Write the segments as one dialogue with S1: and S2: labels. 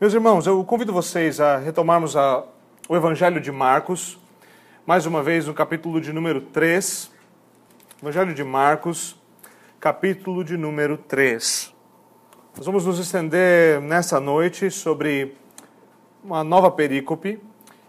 S1: Meus irmãos, eu convido vocês a retomarmos a, o Evangelho de Marcos, mais uma vez no capítulo de número 3. Evangelho de Marcos, capítulo de número 3. Nós vamos nos estender nessa noite sobre uma nova perícope,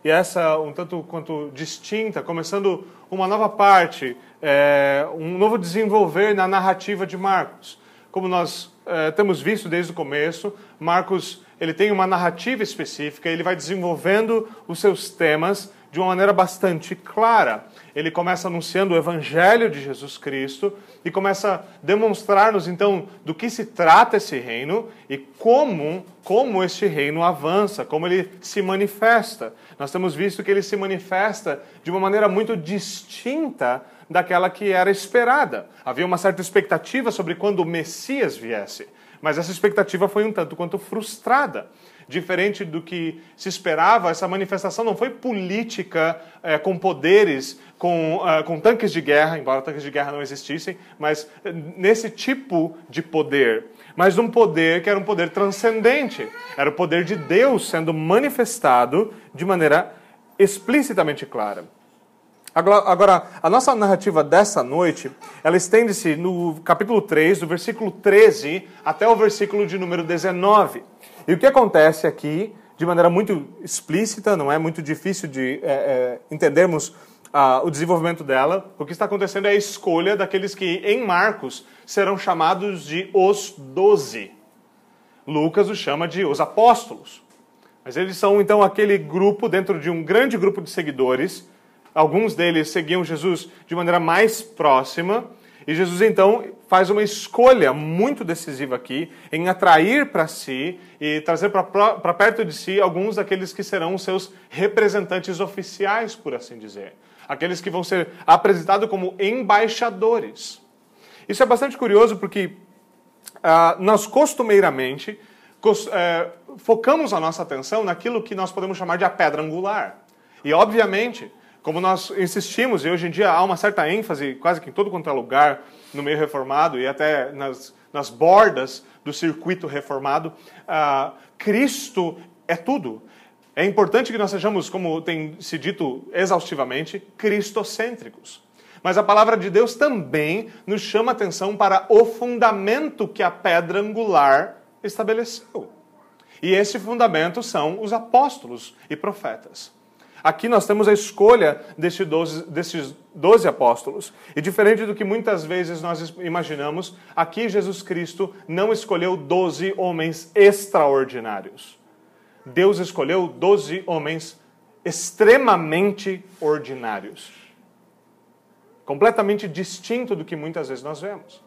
S1: e essa um tanto quanto distinta, começando uma nova parte, é, um novo desenvolver na narrativa de Marcos. Como nós é, temos visto desde o começo, Marcos ele tem uma narrativa específica, ele vai desenvolvendo os seus temas de uma maneira bastante clara. Ele começa anunciando o evangelho de Jesus Cristo e começa a demonstrar-nos então do que se trata esse reino e como como este reino avança, como ele se manifesta. Nós temos visto que ele se manifesta de uma maneira muito distinta daquela que era esperada. Havia uma certa expectativa sobre quando o Messias viesse. Mas essa expectativa foi um tanto quanto frustrada. Diferente do que se esperava, essa manifestação não foi política é, com poderes, com, uh, com tanques de guerra, embora tanques de guerra não existissem, mas eh, nesse tipo de poder. Mas um poder que era um poder transcendente. Era o poder de Deus sendo manifestado de maneira explicitamente clara. Agora, a nossa narrativa dessa noite, ela estende-se no capítulo 3, do versículo 13 até o versículo de número 19. E o que acontece aqui, de maneira muito explícita, não é muito difícil de é, é, entendermos ah, o desenvolvimento dela, o que está acontecendo é a escolha daqueles que, em Marcos, serão chamados de os doze. Lucas os chama de os apóstolos. Mas eles são, então, aquele grupo, dentro de um grande grupo de seguidores, Alguns deles seguiam Jesus de maneira mais próxima, e Jesus então faz uma escolha muito decisiva aqui em atrair para si e trazer para perto de si alguns daqueles que serão seus representantes oficiais, por assim dizer. Aqueles que vão ser apresentados como embaixadores. Isso é bastante curioso porque uh, nós costumeiramente uh, focamos a nossa atenção naquilo que nós podemos chamar de a pedra angular. E, obviamente, como nós insistimos, e hoje em dia há uma certa ênfase, quase que em todo quanto é lugar, no meio reformado e até nas, nas bordas do circuito reformado, uh, Cristo é tudo. É importante que nós sejamos, como tem se dito exaustivamente, cristocêntricos. Mas a palavra de Deus também nos chama atenção para o fundamento que a pedra angular estabeleceu. E esse fundamento são os apóstolos e profetas. Aqui nós temos a escolha desses 12, desses 12 apóstolos. E diferente do que muitas vezes nós imaginamos, aqui Jesus Cristo não escolheu 12 homens extraordinários. Deus escolheu 12 homens extremamente ordinários. Completamente distinto do que muitas vezes nós vemos.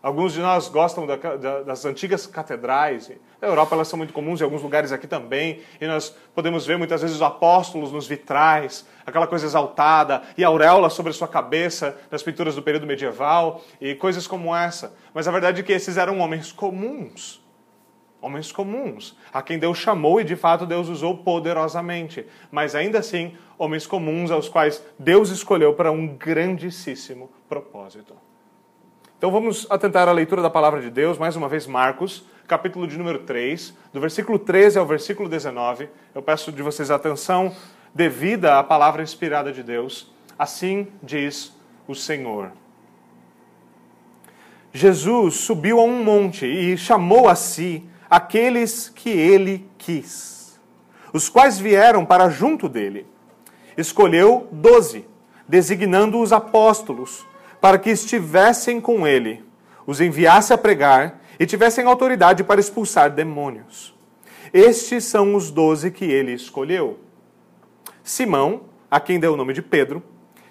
S1: Alguns de nós gostam da, da, das antigas catedrais. Na Europa elas são muito comuns, em alguns lugares aqui também. E nós podemos ver muitas vezes os apóstolos nos vitrais, aquela coisa exaltada, e auréola sobre a sua cabeça nas pinturas do período medieval, e coisas como essa. Mas a verdade é que esses eram homens comuns. Homens comuns, a quem Deus chamou e de fato Deus usou poderosamente. Mas ainda assim, homens comuns aos quais Deus escolheu para um grandíssimo propósito. Então vamos atentar à leitura da palavra de Deus, mais uma vez Marcos, capítulo de número 3, do versículo 13 ao versículo 19. Eu peço de vocês atenção devida à palavra inspirada de Deus. Assim diz o Senhor. Jesus subiu a um monte e chamou a si aqueles que ele quis, os quais vieram para junto dele. Escolheu doze, designando os apóstolos para que estivessem com ele, os enviasse a pregar e tivessem autoridade para expulsar demônios. Estes são os doze que ele escolheu: Simão, a quem deu o nome de Pedro,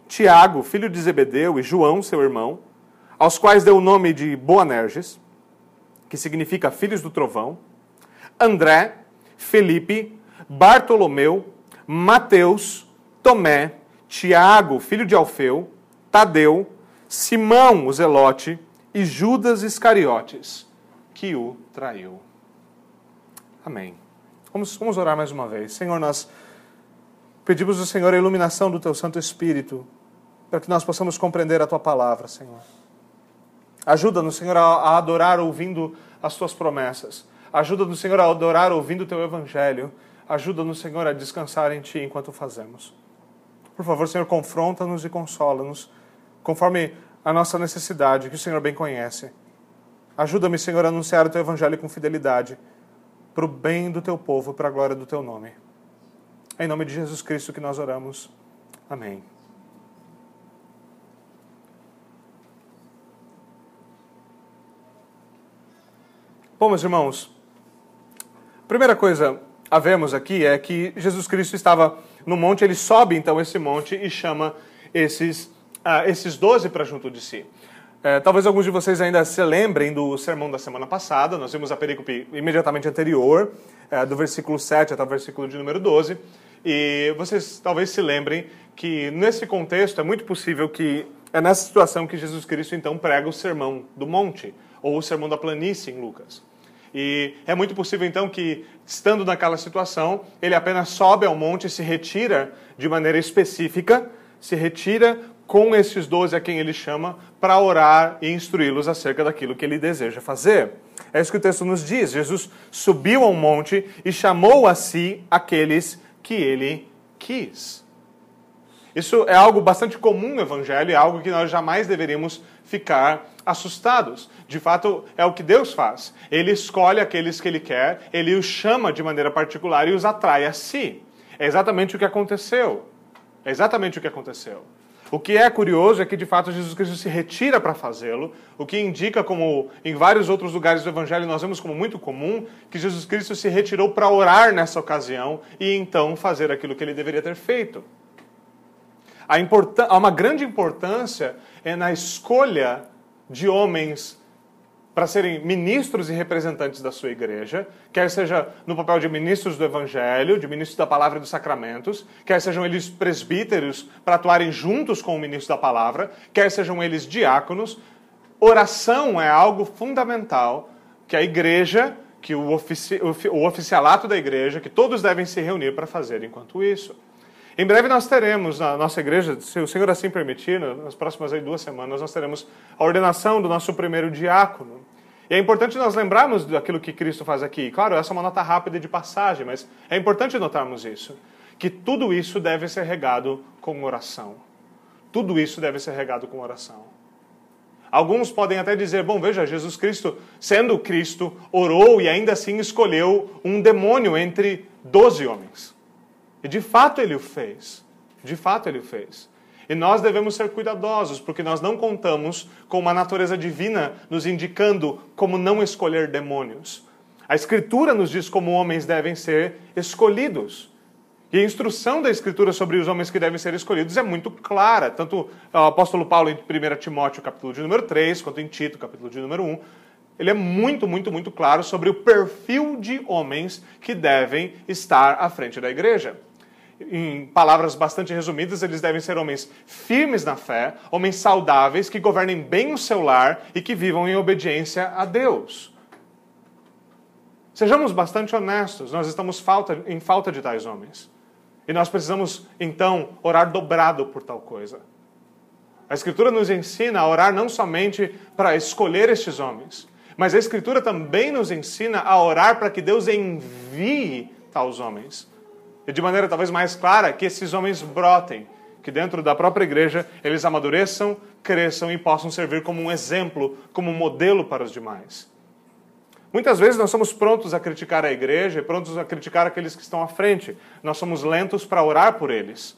S1: Tiago, filho de Zebedeu, e João, seu irmão, aos quais deu o nome de Boanerges, que significa filhos do trovão, André, Felipe, Bartolomeu, Mateus, Tomé, Tiago, filho de Alfeu, Tadeu, Simão, o Zelote, e Judas Iscariotes, que o traiu. Amém. Vamos, vamos orar mais uma vez. Senhor, nós pedimos ao Senhor a iluminação do Teu Santo Espírito, para que nós possamos compreender a Tua palavra, Senhor. Ajuda-nos, Senhor, a adorar ouvindo as Tuas promessas. Ajuda-nos, Senhor, a adorar ouvindo o teu evangelho. Ajuda-nos, Senhor, a descansar em ti enquanto fazemos. Por favor, Senhor, confronta-nos e consola-nos, conforme a nossa necessidade, que o Senhor bem conhece. Ajuda-me, Senhor, a anunciar o teu evangelho com fidelidade, para o bem do teu povo, para a glória do teu nome. É em nome de Jesus Cristo que nós oramos. Amém. Bom, meus irmãos, a primeira coisa a vermos aqui é que Jesus Cristo estava no monte, ele sobe então esse monte e chama esses, uh, esses doze para junto de si. É, talvez alguns de vocês ainda se lembrem do sermão da semana passada, nós vimos a perícope imediatamente anterior, é, do versículo 7 até o versículo de número 12, e vocês talvez se lembrem que nesse contexto é muito possível que é nessa situação que Jesus Cristo então prega o sermão do monte, ou o sermão da planície em Lucas. E é muito possível então que, estando naquela situação, ele apenas sobe ao monte e se retira de maneira específica, se retira com esses doze a quem ele chama para orar e instruí-los acerca daquilo que ele deseja fazer. É isso que o texto nos diz. Jesus subiu ao monte e chamou a si aqueles que ele quis. Isso é algo bastante comum no Evangelho, é algo que nós jamais deveríamos ficar assustados. De fato, é o que Deus faz. Ele escolhe aqueles que Ele quer, Ele os chama de maneira particular e os atrai a si. É exatamente o que aconteceu. É exatamente o que aconteceu. O que é curioso é que, de fato, Jesus Cristo se retira para fazê-lo, o que indica, como em vários outros lugares do Evangelho nós vemos como muito comum, que Jesus Cristo se retirou para orar nessa ocasião e então fazer aquilo que ele deveria ter feito. Há uma grande importância é na escolha de homens para serem ministros e representantes da sua igreja, quer seja no papel de ministros do Evangelho, de ministros da palavra e dos sacramentos, quer sejam eles presbíteros para atuarem juntos com o ministro da palavra, quer sejam eles diáconos. Oração é algo fundamental que a igreja, que o, ofici o oficialato da igreja, que todos devem se reunir para fazer enquanto isso. Em breve nós teremos na nossa igreja, se o Senhor assim permitir, nas próximas duas semanas, nós teremos a ordenação do nosso primeiro diácono. E é importante nós lembrarmos daquilo que Cristo faz aqui. Claro, essa é uma nota rápida de passagem, mas é importante notarmos isso. Que tudo isso deve ser regado com oração. Tudo isso deve ser regado com oração. Alguns podem até dizer: bom, veja, Jesus Cristo, sendo Cristo, orou e ainda assim escolheu um demônio entre doze homens. E de fato ele o fez. De fato ele o fez. E nós devemos ser cuidadosos, porque nós não contamos com uma natureza divina nos indicando como não escolher demônios. A Escritura nos diz como homens devem ser escolhidos. E a instrução da Escritura sobre os homens que devem ser escolhidos é muito clara. Tanto o apóstolo Paulo em 1 Timóteo, capítulo de número 3, quanto em Tito, capítulo de número 1, ele é muito, muito, muito claro sobre o perfil de homens que devem estar à frente da igreja em palavras bastante resumidas, eles devem ser homens firmes na fé, homens saudáveis, que governem bem o seu lar e que vivam em obediência a Deus. Sejamos bastante honestos, nós estamos falta, em falta de tais homens. E nós precisamos, então, orar dobrado por tal coisa. A Escritura nos ensina a orar não somente para escolher estes homens, mas a Escritura também nos ensina a orar para que Deus envie tais homens e de maneira talvez mais clara, que esses homens brotem, que dentro da própria igreja eles amadureçam, cresçam e possam servir como um exemplo, como um modelo para os demais. Muitas vezes nós somos prontos a criticar a igreja e prontos a criticar aqueles que estão à frente. Nós somos lentos para orar por eles.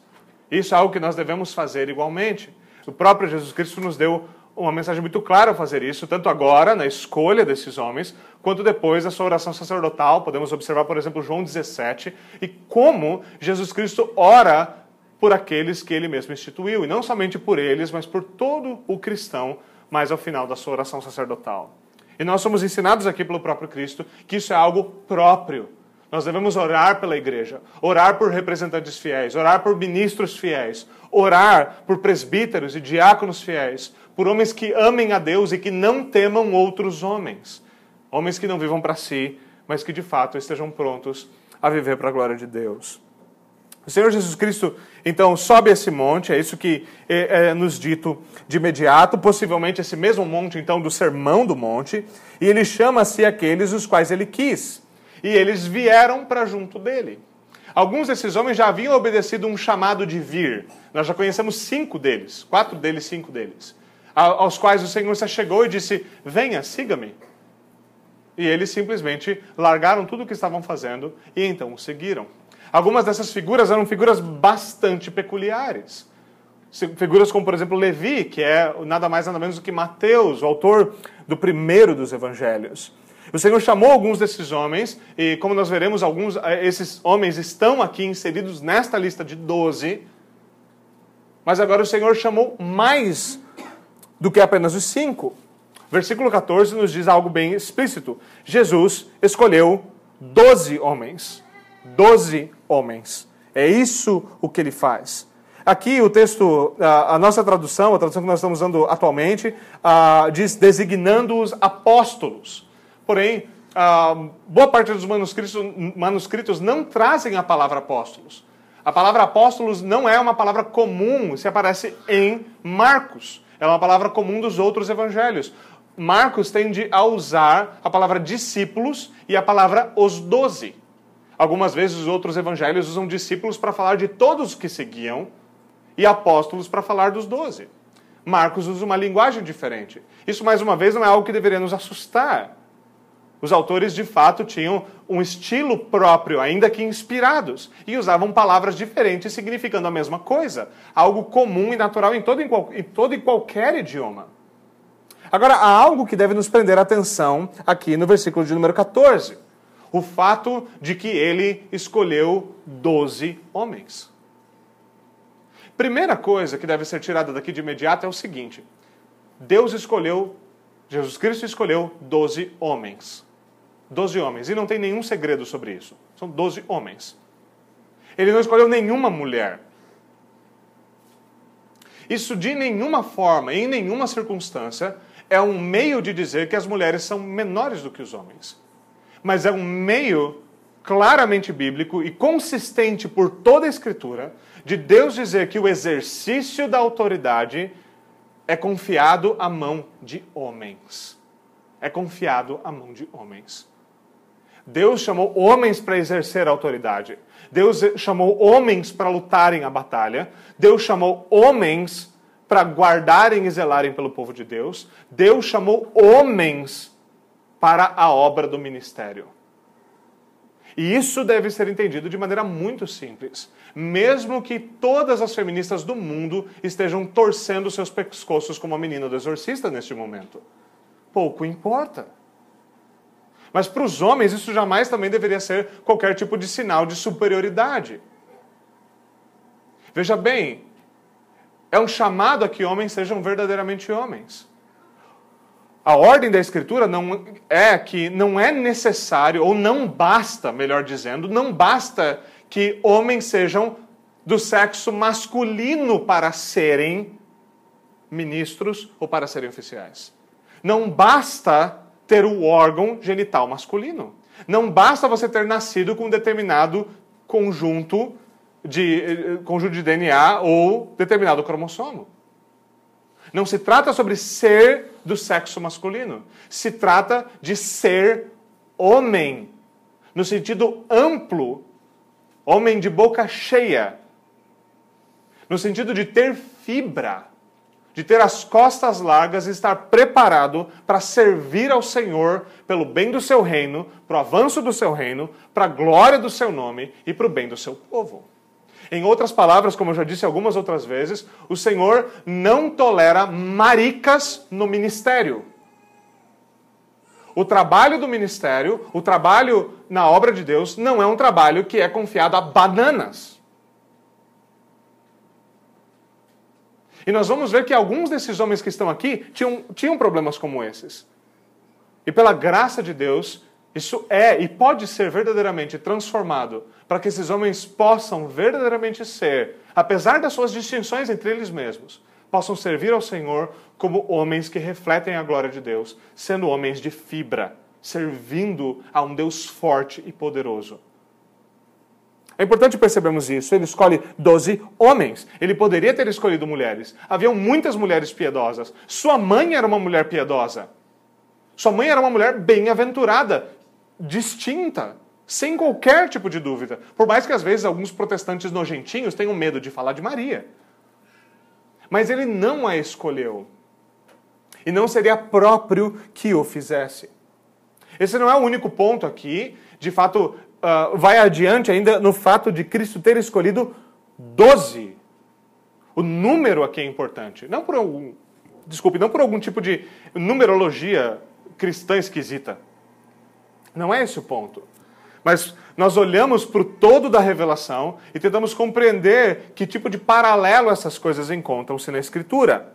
S1: Isso é algo que nós devemos fazer igualmente. O próprio Jesus Cristo nos deu uma mensagem muito clara ao fazer isso, tanto agora, na escolha desses homens, quanto depois na sua oração sacerdotal. Podemos observar, por exemplo, João 17, e como Jesus Cristo ora por aqueles que ele mesmo instituiu, e não somente por eles, mas por todo o cristão, mais ao final da sua oração sacerdotal. E nós somos ensinados aqui pelo próprio Cristo que isso é algo próprio. Nós devemos orar pela igreja, orar por representantes fiéis, orar por ministros fiéis, orar por presbíteros e diáconos fiéis, por homens que amem a Deus e que não temam outros homens. Homens que não vivam para si, mas que de fato estejam prontos a viver para a glória de Deus. O Senhor Jesus Cristo, então, sobe esse monte, é isso que é, é, nos dito de imediato, possivelmente esse mesmo monte, então, do Sermão do Monte, e ele chama-se aqueles os quais ele quis. E eles vieram para junto dele. Alguns desses homens já haviam obedecido um chamado de vir. Nós já conhecemos cinco deles, quatro deles, cinco deles, aos quais o Senhor se chegou e disse: Venha, siga-me. E eles simplesmente largaram tudo o que estavam fazendo e então o seguiram. Algumas dessas figuras eram figuras bastante peculiares. Figuras como, por exemplo, Levi, que é nada mais nada menos do que Mateus, o autor do primeiro dos evangelhos. O Senhor chamou alguns desses homens, e como nós veremos, alguns eh, esses homens estão aqui inseridos nesta lista de doze. Mas agora o Senhor chamou mais do que apenas os cinco. Versículo 14 nos diz algo bem explícito. Jesus escolheu doze homens. Doze homens. É isso o que ele faz. Aqui o texto, a nossa tradução, a tradução que nós estamos usando atualmente, diz designando os apóstolos. Porém, boa parte dos manuscritos, manuscritos não trazem a palavra apóstolos. A palavra apóstolos não é uma palavra comum, se aparece em Marcos. É uma palavra comum dos outros evangelhos. Marcos tende a usar a palavra discípulos e a palavra os doze. Algumas vezes os outros evangelhos usam discípulos para falar de todos que seguiam e apóstolos para falar dos doze. Marcos usa uma linguagem diferente. Isso, mais uma vez, não é algo que deveria nos assustar. Os autores, de fato, tinham um estilo próprio, ainda que inspirados, e usavam palavras diferentes significando a mesma coisa. Algo comum e natural em todo, em todo e qualquer idioma. Agora, há algo que deve nos prender a atenção aqui no versículo de número 14 o fato de que ele escolheu doze homens. Primeira coisa que deve ser tirada daqui de imediato é o seguinte: Deus escolheu, Jesus Cristo escolheu doze homens. Doze homens. E não tem nenhum segredo sobre isso. São doze homens. Ele não escolheu nenhuma mulher. Isso de nenhuma forma, em nenhuma circunstância, é um meio de dizer que as mulheres são menores do que os homens mas é um meio claramente bíblico e consistente por toda a Escritura de Deus dizer que o exercício da autoridade é confiado à mão de homens. É confiado à mão de homens. Deus chamou homens para exercer a autoridade. Deus chamou homens para lutarem a batalha. Deus chamou homens para guardarem e zelarem pelo povo de Deus. Deus chamou homens para a obra do ministério. E isso deve ser entendido de maneira muito simples. Mesmo que todas as feministas do mundo estejam torcendo seus pescoços como a menina do exorcista neste momento. Pouco importa. Mas para os homens, isso jamais também deveria ser qualquer tipo de sinal de superioridade. Veja bem, é um chamado a que homens sejam verdadeiramente homens. A ordem da Escritura não é que não é necessário, ou não basta, melhor dizendo, não basta que homens sejam do sexo masculino para serem ministros ou para serem oficiais. Não basta ter o órgão genital masculino. Não basta você ter nascido com um determinado conjunto de, eh, conjunto de DNA ou determinado cromossomo. Não se trata sobre ser do sexo masculino. Se trata de ser homem, no sentido amplo, homem de boca cheia, no sentido de ter fibra, de ter as costas largas e estar preparado para servir ao Senhor pelo bem do seu reino, para o avanço do seu reino, para a glória do seu nome e para o bem do seu povo. Em outras palavras, como eu já disse algumas outras vezes, o Senhor não tolera maricas no ministério. O trabalho do ministério, o trabalho na obra de Deus, não é um trabalho que é confiado a bananas. E nós vamos ver que alguns desses homens que estão aqui tinham, tinham problemas como esses. E pela graça de Deus, isso é e pode ser verdadeiramente transformado para que esses homens possam verdadeiramente ser, apesar das suas distinções entre eles mesmos, possam servir ao Senhor como homens que refletem a glória de Deus, sendo homens de fibra, servindo a um Deus forte e poderoso. É importante percebermos isso. Ele escolhe 12 homens. Ele poderia ter escolhido mulheres. Haviam muitas mulheres piedosas. Sua mãe era uma mulher piedosa. Sua mãe era uma mulher bem-aventurada, distinta, sem qualquer tipo de dúvida. Por mais que às vezes alguns protestantes nojentinhos tenham medo de falar de Maria. Mas ele não a escolheu. E não seria próprio que o fizesse. Esse não é o único ponto aqui. De fato, uh, vai adiante ainda no fato de Cristo ter escolhido doze. O número aqui é importante. Não por algum, desculpe, não por algum tipo de numerologia cristã esquisita. Não é esse o ponto. Mas nós olhamos para o todo da revelação e tentamos compreender que tipo de paralelo essas coisas encontram-se na Escritura.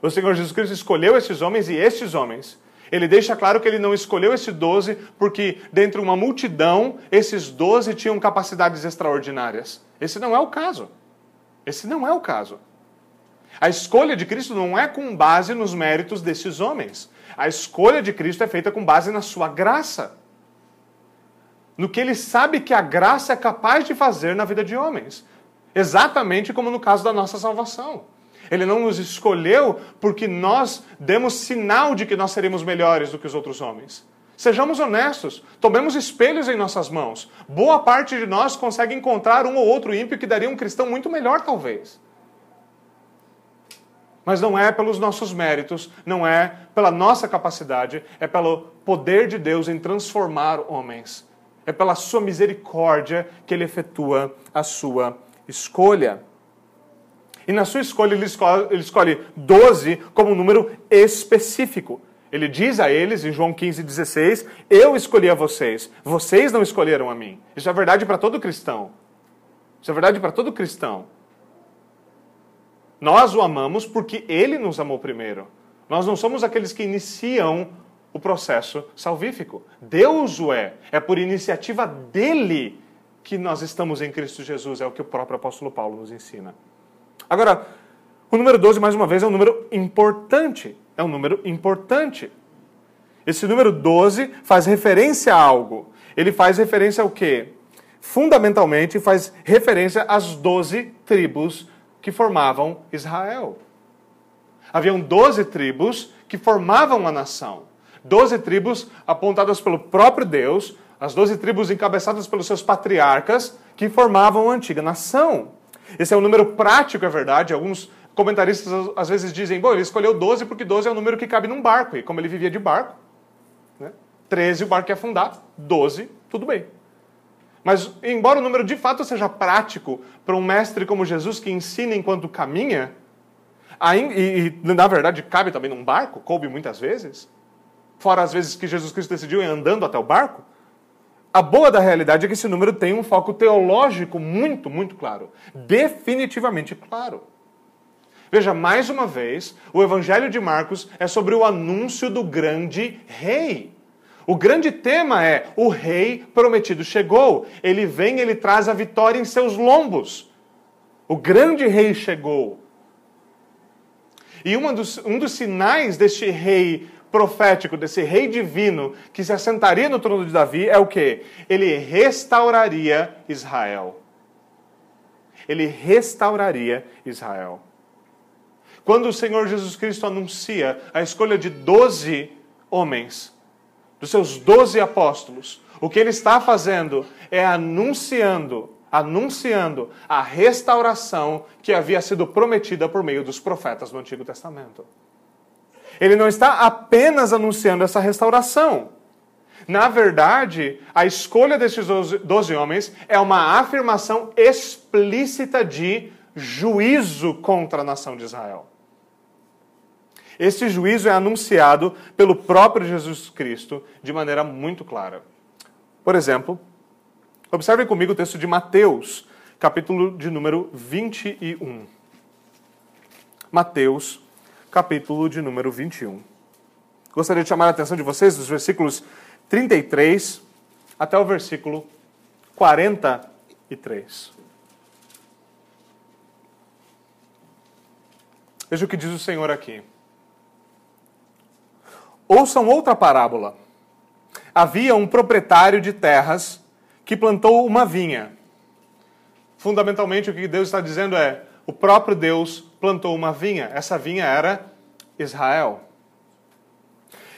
S1: O Senhor Jesus Cristo escolheu esses homens e estes homens ele deixa claro que ele não escolheu esses doze porque, dentre uma multidão, esses doze tinham capacidades extraordinárias. Esse não é o caso. Esse não é o caso. A escolha de Cristo não é com base nos méritos desses homens. A escolha de Cristo é feita com base na sua graça. No que ele sabe que a graça é capaz de fazer na vida de homens. Exatamente como no caso da nossa salvação. Ele não nos escolheu porque nós demos sinal de que nós seremos melhores do que os outros homens. Sejamos honestos, tomemos espelhos em nossas mãos. Boa parte de nós consegue encontrar um ou outro ímpio que daria um cristão muito melhor, talvez. Mas não é pelos nossos méritos, não é pela nossa capacidade, é pelo poder de Deus em transformar homens. É pela sua misericórdia que ele efetua a sua escolha. E na sua escolha, ele escolhe, ele escolhe 12 como um número específico. Ele diz a eles, em João 15, 16: Eu escolhi a vocês, vocês não escolheram a mim. Isso é verdade para todo cristão. Isso é verdade para todo cristão. Nós o amamos porque ele nos amou primeiro. Nós não somos aqueles que iniciam o processo salvífico. Deus o é. É por iniciativa dele que nós estamos em Cristo Jesus, é o que o próprio apóstolo Paulo nos ensina. Agora, o número 12, mais uma vez, é um número importante. É um número importante. Esse número 12 faz referência a algo. Ele faz referência ao quê? Fundamentalmente, faz referência às 12 tribos que formavam Israel. Haviam 12 tribos que formavam a nação. 12 tribos apontadas pelo próprio Deus, as 12 tribos encabeçadas pelos seus patriarcas, que formavam a antiga nação. Esse é um número prático, é verdade. Alguns comentaristas às vezes dizem, bom, ele escolheu 12 porque 12 é o número que cabe num barco. E como ele vivia de barco, né? 13 o barco ia afundar, 12, tudo bem. Mas, embora o número de fato seja prático para um mestre como Jesus que ensina enquanto caminha, e, e na verdade cabe também num barco, coube muitas vezes, fora as vezes que Jesus Cristo decidiu ir andando até o barco, a boa da realidade é que esse número tem um foco teológico muito, muito claro. Definitivamente claro. Veja, mais uma vez, o Evangelho de Marcos é sobre o anúncio do grande rei. O grande tema é: o rei prometido chegou. Ele vem, ele traz a vitória em seus lombos. O grande rei chegou. E dos, um dos sinais deste rei profético desse rei divino que se assentaria no trono de Davi é o que? Ele restauraria Israel. Ele restauraria Israel. Quando o Senhor Jesus Cristo anuncia a escolha de doze homens, dos seus doze apóstolos, o que ele está fazendo é anunciando, anunciando a restauração que havia sido prometida por meio dos profetas do Antigo Testamento. Ele não está apenas anunciando essa restauração. Na verdade, a escolha desses doze homens é uma afirmação explícita de juízo contra a nação de Israel. Esse juízo é anunciado pelo próprio Jesus Cristo de maneira muito clara. Por exemplo, observem comigo o texto de Mateus, capítulo de número 21. Mateus, capítulo de número 21. Gostaria de chamar a atenção de vocês dos versículos 33 até o versículo 43. Veja o que diz o Senhor aqui. Ouçam outra parábola. Havia um proprietário de terras que plantou uma vinha Fundamentalmente, o que Deus está dizendo é: o próprio Deus plantou uma vinha. Essa vinha era Israel.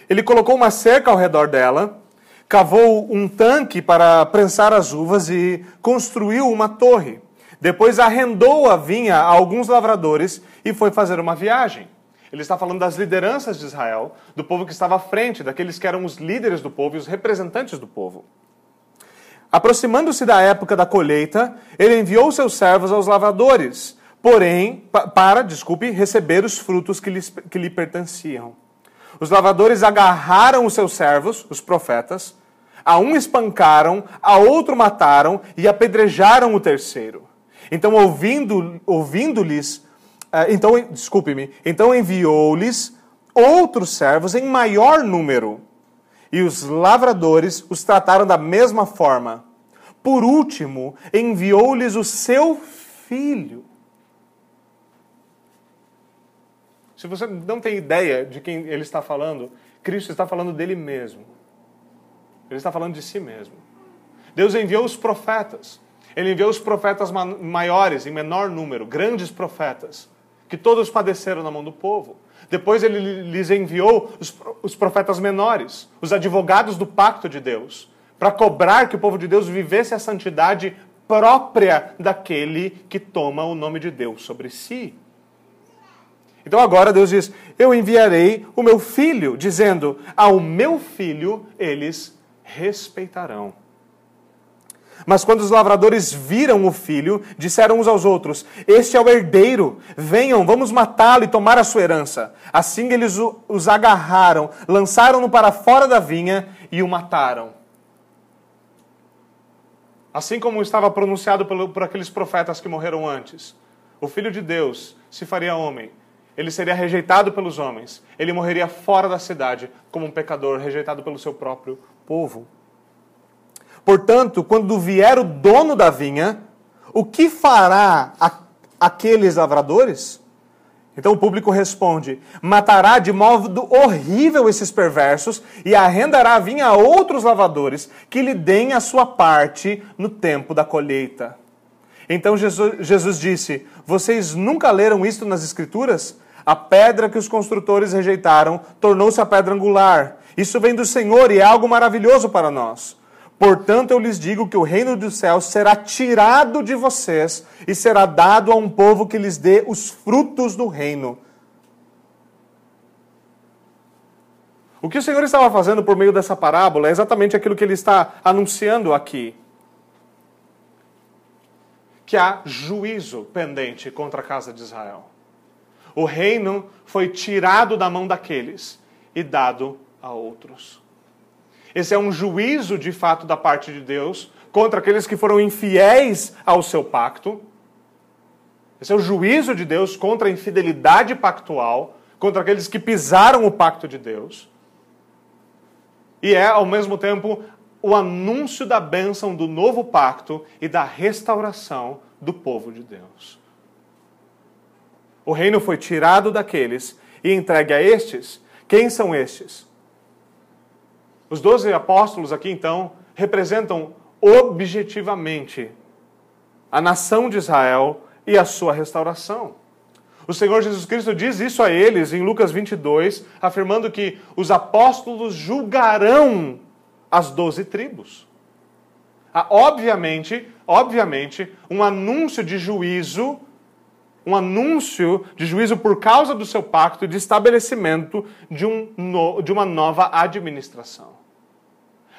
S1: Ele colocou uma cerca ao redor dela, cavou um tanque para prensar as uvas e construiu uma torre. Depois arrendou a vinha a alguns lavradores e foi fazer uma viagem. Ele está falando das lideranças de Israel, do povo que estava à frente, daqueles que eram os líderes do povo e os representantes do povo. Aproximando-se da época da colheita, ele enviou seus servos aos lavradores, porém, para, desculpe, receber os frutos que, lhes, que lhe pertenciam. Os lavradores agarraram os seus servos, os profetas, a um espancaram, a outro mataram e apedrejaram o terceiro. Então, ouvindo, ouvindo-lhes, eh, então, desculpe-me, então enviou-lhes outros servos em maior número. E os lavradores os trataram da mesma forma. Por último, enviou-lhes o seu filho. Se você não tem ideia de quem ele está falando, Cristo está falando dele mesmo. Ele está falando de si mesmo. Deus enviou os profetas. Ele enviou os profetas maiores, em menor número, grandes profetas, que todos padeceram na mão do povo. Depois ele lhes enviou os profetas menores, os advogados do pacto de Deus, para cobrar que o povo de Deus vivesse a santidade própria daquele que toma o nome de Deus sobre si. Então agora Deus diz: Eu enviarei o meu filho, dizendo: Ao meu filho eles respeitarão. Mas quando os lavradores viram o filho, disseram uns aos outros: Este é o herdeiro, venham, vamos matá-lo e tomar a sua herança. Assim eles os agarraram, lançaram-no para fora da vinha e o mataram. Assim como estava pronunciado por aqueles profetas que morreram antes, o filho de Deus se faria homem. Ele seria rejeitado pelos homens. Ele morreria fora da cidade, como um pecador rejeitado pelo seu próprio povo. Portanto, quando vier o dono da vinha, o que fará a, aqueles lavradores? Então o público responde: matará de modo horrível esses perversos e arrendará a vinha a outros lavadores que lhe deem a sua parte no tempo da colheita. Então Jesus, Jesus disse: Vocês nunca leram isto nas Escrituras? A pedra que os construtores rejeitaram tornou-se a pedra angular. Isso vem do Senhor e é algo maravilhoso para nós. Portanto, eu lhes digo que o reino dos céus será tirado de vocês e será dado a um povo que lhes dê os frutos do reino. O que o Senhor estava fazendo por meio dessa parábola é exatamente aquilo que ele está anunciando aqui. Que há juízo pendente contra a casa de Israel. O reino foi tirado da mão daqueles e dado a outros. Esse é um juízo de fato da parte de Deus contra aqueles que foram infiéis ao seu pacto. Esse é o juízo de Deus contra a infidelidade pactual, contra aqueles que pisaram o pacto de Deus. E é, ao mesmo tempo, o anúncio da bênção do novo pacto e da restauração do povo de Deus. O reino foi tirado daqueles e entregue a estes. Quem são estes? Os doze apóstolos aqui, então, representam objetivamente a nação de Israel e a sua restauração. O Senhor Jesus Cristo diz isso a eles em Lucas 22, afirmando que os apóstolos julgarão as doze tribos. Há, obviamente, obviamente, um anúncio de juízo, um anúncio de juízo por causa do seu pacto de estabelecimento de, um, de uma nova administração.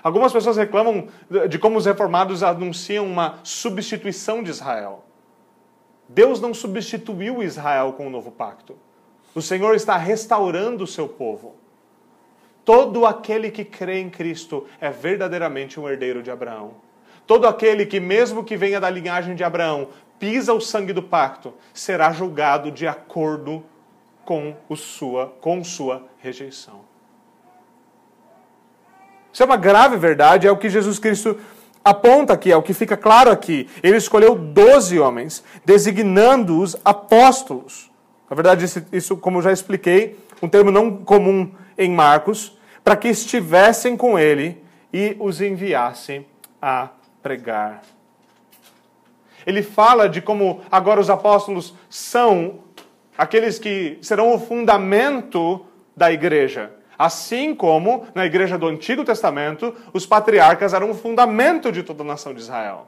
S1: Algumas pessoas reclamam de como os reformados anunciam uma substituição de Israel. Deus não substituiu Israel com o novo pacto. O Senhor está restaurando o seu povo. Todo aquele que crê em Cristo é verdadeiramente um herdeiro de Abraão. Todo aquele que, mesmo que venha da linhagem de Abraão, pisa o sangue do pacto, será julgado de acordo com, o sua, com sua rejeição. Isso é uma grave verdade, é o que Jesus Cristo aponta aqui, é o que fica claro aqui. Ele escolheu doze homens, designando-os apóstolos. Na verdade, isso, como já expliquei, um termo não comum em Marcos, para que estivessem com ele e os enviassem a pregar. Ele fala de como agora os apóstolos são aqueles que serão o fundamento da igreja. Assim como na igreja do Antigo Testamento, os patriarcas eram o fundamento de toda a nação de Israel.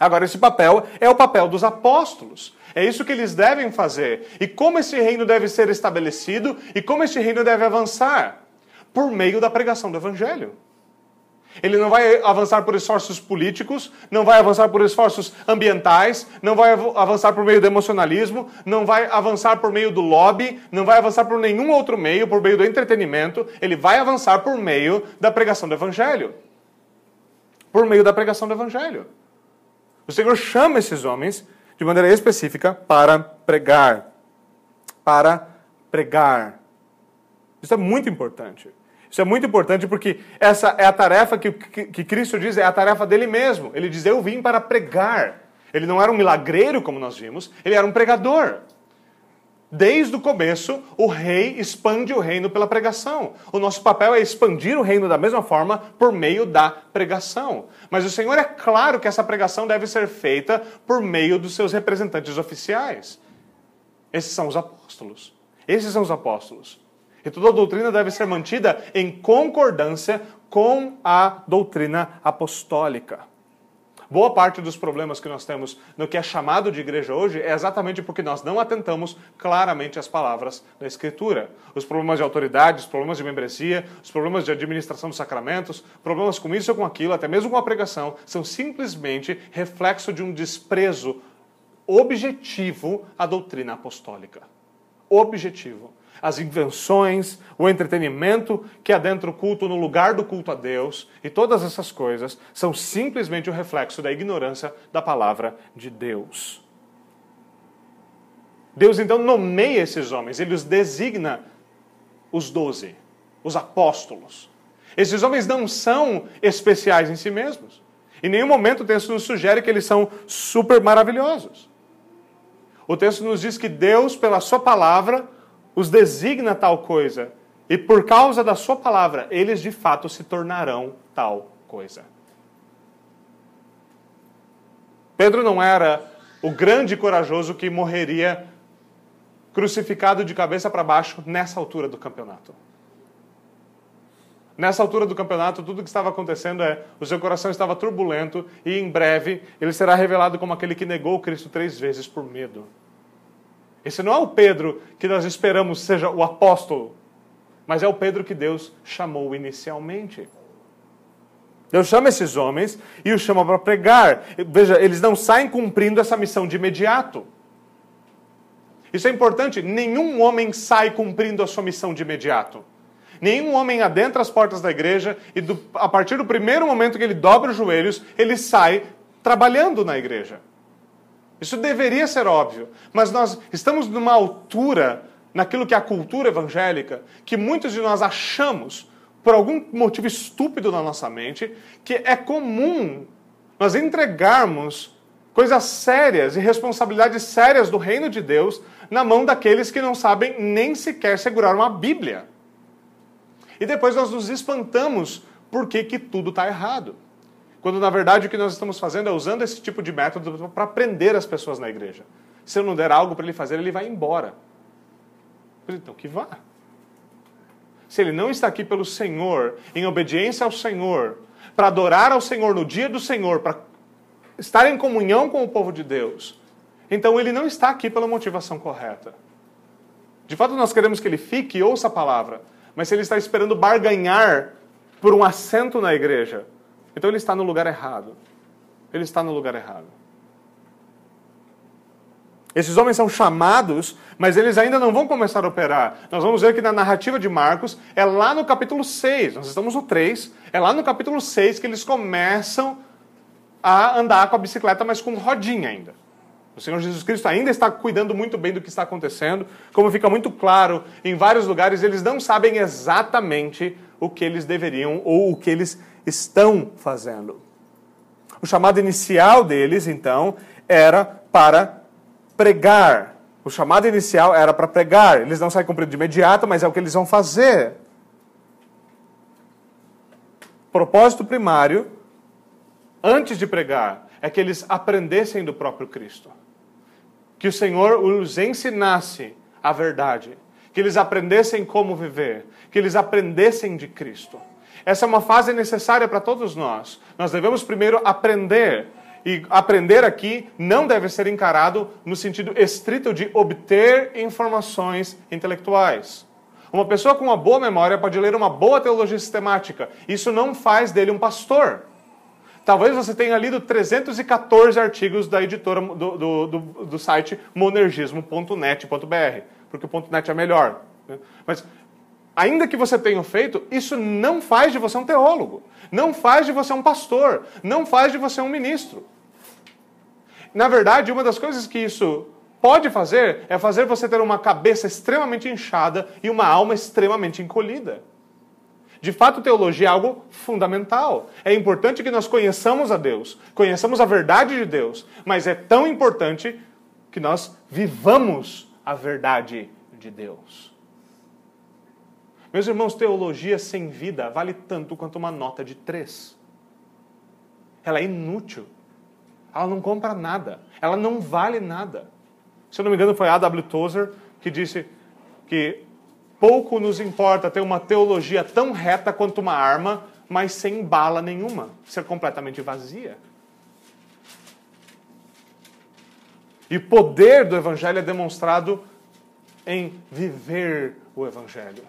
S1: Agora, esse papel é o papel dos apóstolos. É isso que eles devem fazer. E como esse reino deve ser estabelecido e como esse reino deve avançar? Por meio da pregação do Evangelho. Ele não vai avançar por esforços políticos, não vai avançar por esforços ambientais, não vai avançar por meio do emocionalismo, não vai avançar por meio do lobby, não vai avançar por nenhum outro meio, por meio do entretenimento. Ele vai avançar por meio da pregação do Evangelho. Por meio da pregação do Evangelho. O Senhor chama esses homens de maneira específica para pregar. Para pregar. Isso é muito importante. Isso é muito importante porque essa é a tarefa que, que, que, Cristo diz, é a tarefa dele mesmo. Ele diz: Eu vim para pregar. Ele não era um milagreiro, como nós vimos, ele era um pregador. Desde o começo, o rei expande o reino pela pregação. O nosso papel é expandir o reino da mesma forma por meio da pregação. Mas o Senhor é claro que essa pregação deve ser feita por meio dos seus representantes oficiais. Esses são os apóstolos. Esses são os apóstolos. E toda doutrina deve ser mantida em concordância com a doutrina apostólica. Boa parte dos problemas que nós temos no que é chamado de igreja hoje é exatamente porque nós não atentamos claramente às palavras da Escritura. Os problemas de autoridade, os problemas de membresia, os problemas de administração dos sacramentos, problemas com isso ou com aquilo, até mesmo com a pregação, são simplesmente reflexo de um desprezo objetivo à doutrina apostólica. Objetivo as invenções, o entretenimento que adentra o culto no lugar do culto a Deus, e todas essas coisas são simplesmente o reflexo da ignorância da palavra de Deus. Deus então nomeia esses homens, ele os designa os doze, os apóstolos. Esses homens não são especiais em si mesmos. Em nenhum momento o texto nos sugere que eles são super maravilhosos. O texto nos diz que Deus, pela sua palavra, os designa tal coisa, e por causa da sua palavra, eles de fato se tornarão tal coisa. Pedro não era o grande corajoso que morreria crucificado de cabeça para baixo nessa altura do campeonato. Nessa altura do campeonato, tudo que estava acontecendo é o seu coração estava turbulento e em breve ele será revelado como aquele que negou Cristo três vezes por medo. Esse não é o Pedro que nós esperamos seja o apóstolo, mas é o Pedro que Deus chamou inicialmente. Deus chama esses homens e os chama para pregar. Veja, eles não saem cumprindo essa missão de imediato. Isso é importante. Nenhum homem sai cumprindo a sua missão de imediato. Nenhum homem adentra as portas da igreja e, do, a partir do primeiro momento que ele dobra os joelhos, ele sai trabalhando na igreja. Isso deveria ser óbvio, mas nós estamos numa altura naquilo que é a cultura evangélica que muitos de nós achamos, por algum motivo estúpido na nossa mente, que é comum nós entregarmos coisas sérias e responsabilidades sérias do reino de Deus na mão daqueles que não sabem nem sequer segurar uma Bíblia. E depois nós nos espantamos porque que tudo está errado. Quando na verdade o que nós estamos fazendo é usando esse tipo de método para prender as pessoas na igreja. Se eu não der algo para ele fazer, ele vai embora. Então que vá. Se ele não está aqui pelo Senhor, em obediência ao Senhor, para adorar ao Senhor no dia do Senhor, para estar em comunhão com o povo de Deus, então ele não está aqui pela motivação correta. De fato, nós queremos que ele fique e ouça a palavra, mas se ele está esperando barganhar por um assento na igreja, então ele está no lugar errado. Ele está no lugar errado. Esses homens são chamados, mas eles ainda não vão começar a operar. Nós vamos ver que na narrativa de Marcos, é lá no capítulo 6, nós estamos no 3, é lá no capítulo 6 que eles começam a andar com a bicicleta, mas com rodinha ainda. O Senhor Jesus Cristo ainda está cuidando muito bem do que está acontecendo. Como fica muito claro, em vários lugares eles não sabem exatamente o que eles deveriam ou o que eles estão fazendo. O chamado inicial deles, então, era para pregar. O chamado inicial era para pregar. Eles não saem cumprindo de imediato, mas é o que eles vão fazer. Propósito primário antes de pregar, é que eles aprendessem do próprio Cristo. Que o Senhor os ensinasse a verdade. Que eles aprendessem como viver. Que eles aprendessem de Cristo. Essa é uma fase necessária para todos nós. Nós devemos primeiro aprender. E aprender aqui não deve ser encarado no sentido estrito de obter informações intelectuais. Uma pessoa com uma boa memória pode ler uma boa teologia sistemática. Isso não faz dele um pastor. Talvez você tenha lido 314 artigos da editora do, do, do, do site monergismo.net.br, porque o .net é melhor. Né? Mas, ainda que você tenha feito, isso não faz de você um teólogo, não faz de você um pastor, não faz de você um ministro. Na verdade, uma das coisas que isso pode fazer é fazer você ter uma cabeça extremamente inchada e uma alma extremamente encolhida. De fato, teologia é algo fundamental. É importante que nós conheçamos a Deus, conheçamos a verdade de Deus, mas é tão importante que nós vivamos a verdade de Deus. Meus irmãos, teologia sem vida vale tanto quanto uma nota de três. Ela é inútil. Ela não compra nada. Ela não vale nada. Se eu não me engano, foi A.W. Tozer que disse que pouco nos importa ter uma teologia tão reta quanto uma arma, mas sem bala nenhuma, ser completamente vazia. E poder do Evangelho é demonstrado em viver o Evangelho.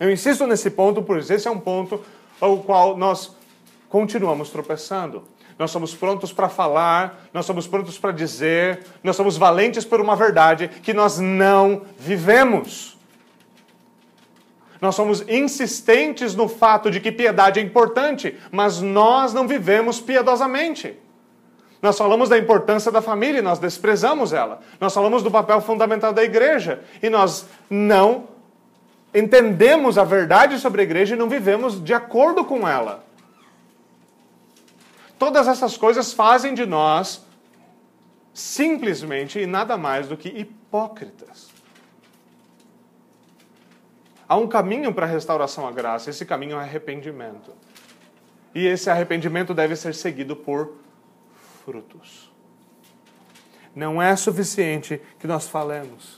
S1: Eu insisto nesse ponto, pois esse é um ponto ao qual nós continuamos tropeçando. Nós somos prontos para falar, nós somos prontos para dizer, nós somos valentes por uma verdade que nós não vivemos. Nós somos insistentes no fato de que piedade é importante, mas nós não vivemos piedosamente. Nós falamos da importância da família e nós desprezamos ela. Nós falamos do papel fundamental da igreja e nós não entendemos a verdade sobre a igreja e não vivemos de acordo com ela. Todas essas coisas fazem de nós simplesmente e nada mais do que hipócritas. Há um caminho para a restauração à graça, esse caminho é arrependimento. E esse arrependimento deve ser seguido por frutos. Não é suficiente que nós falemos.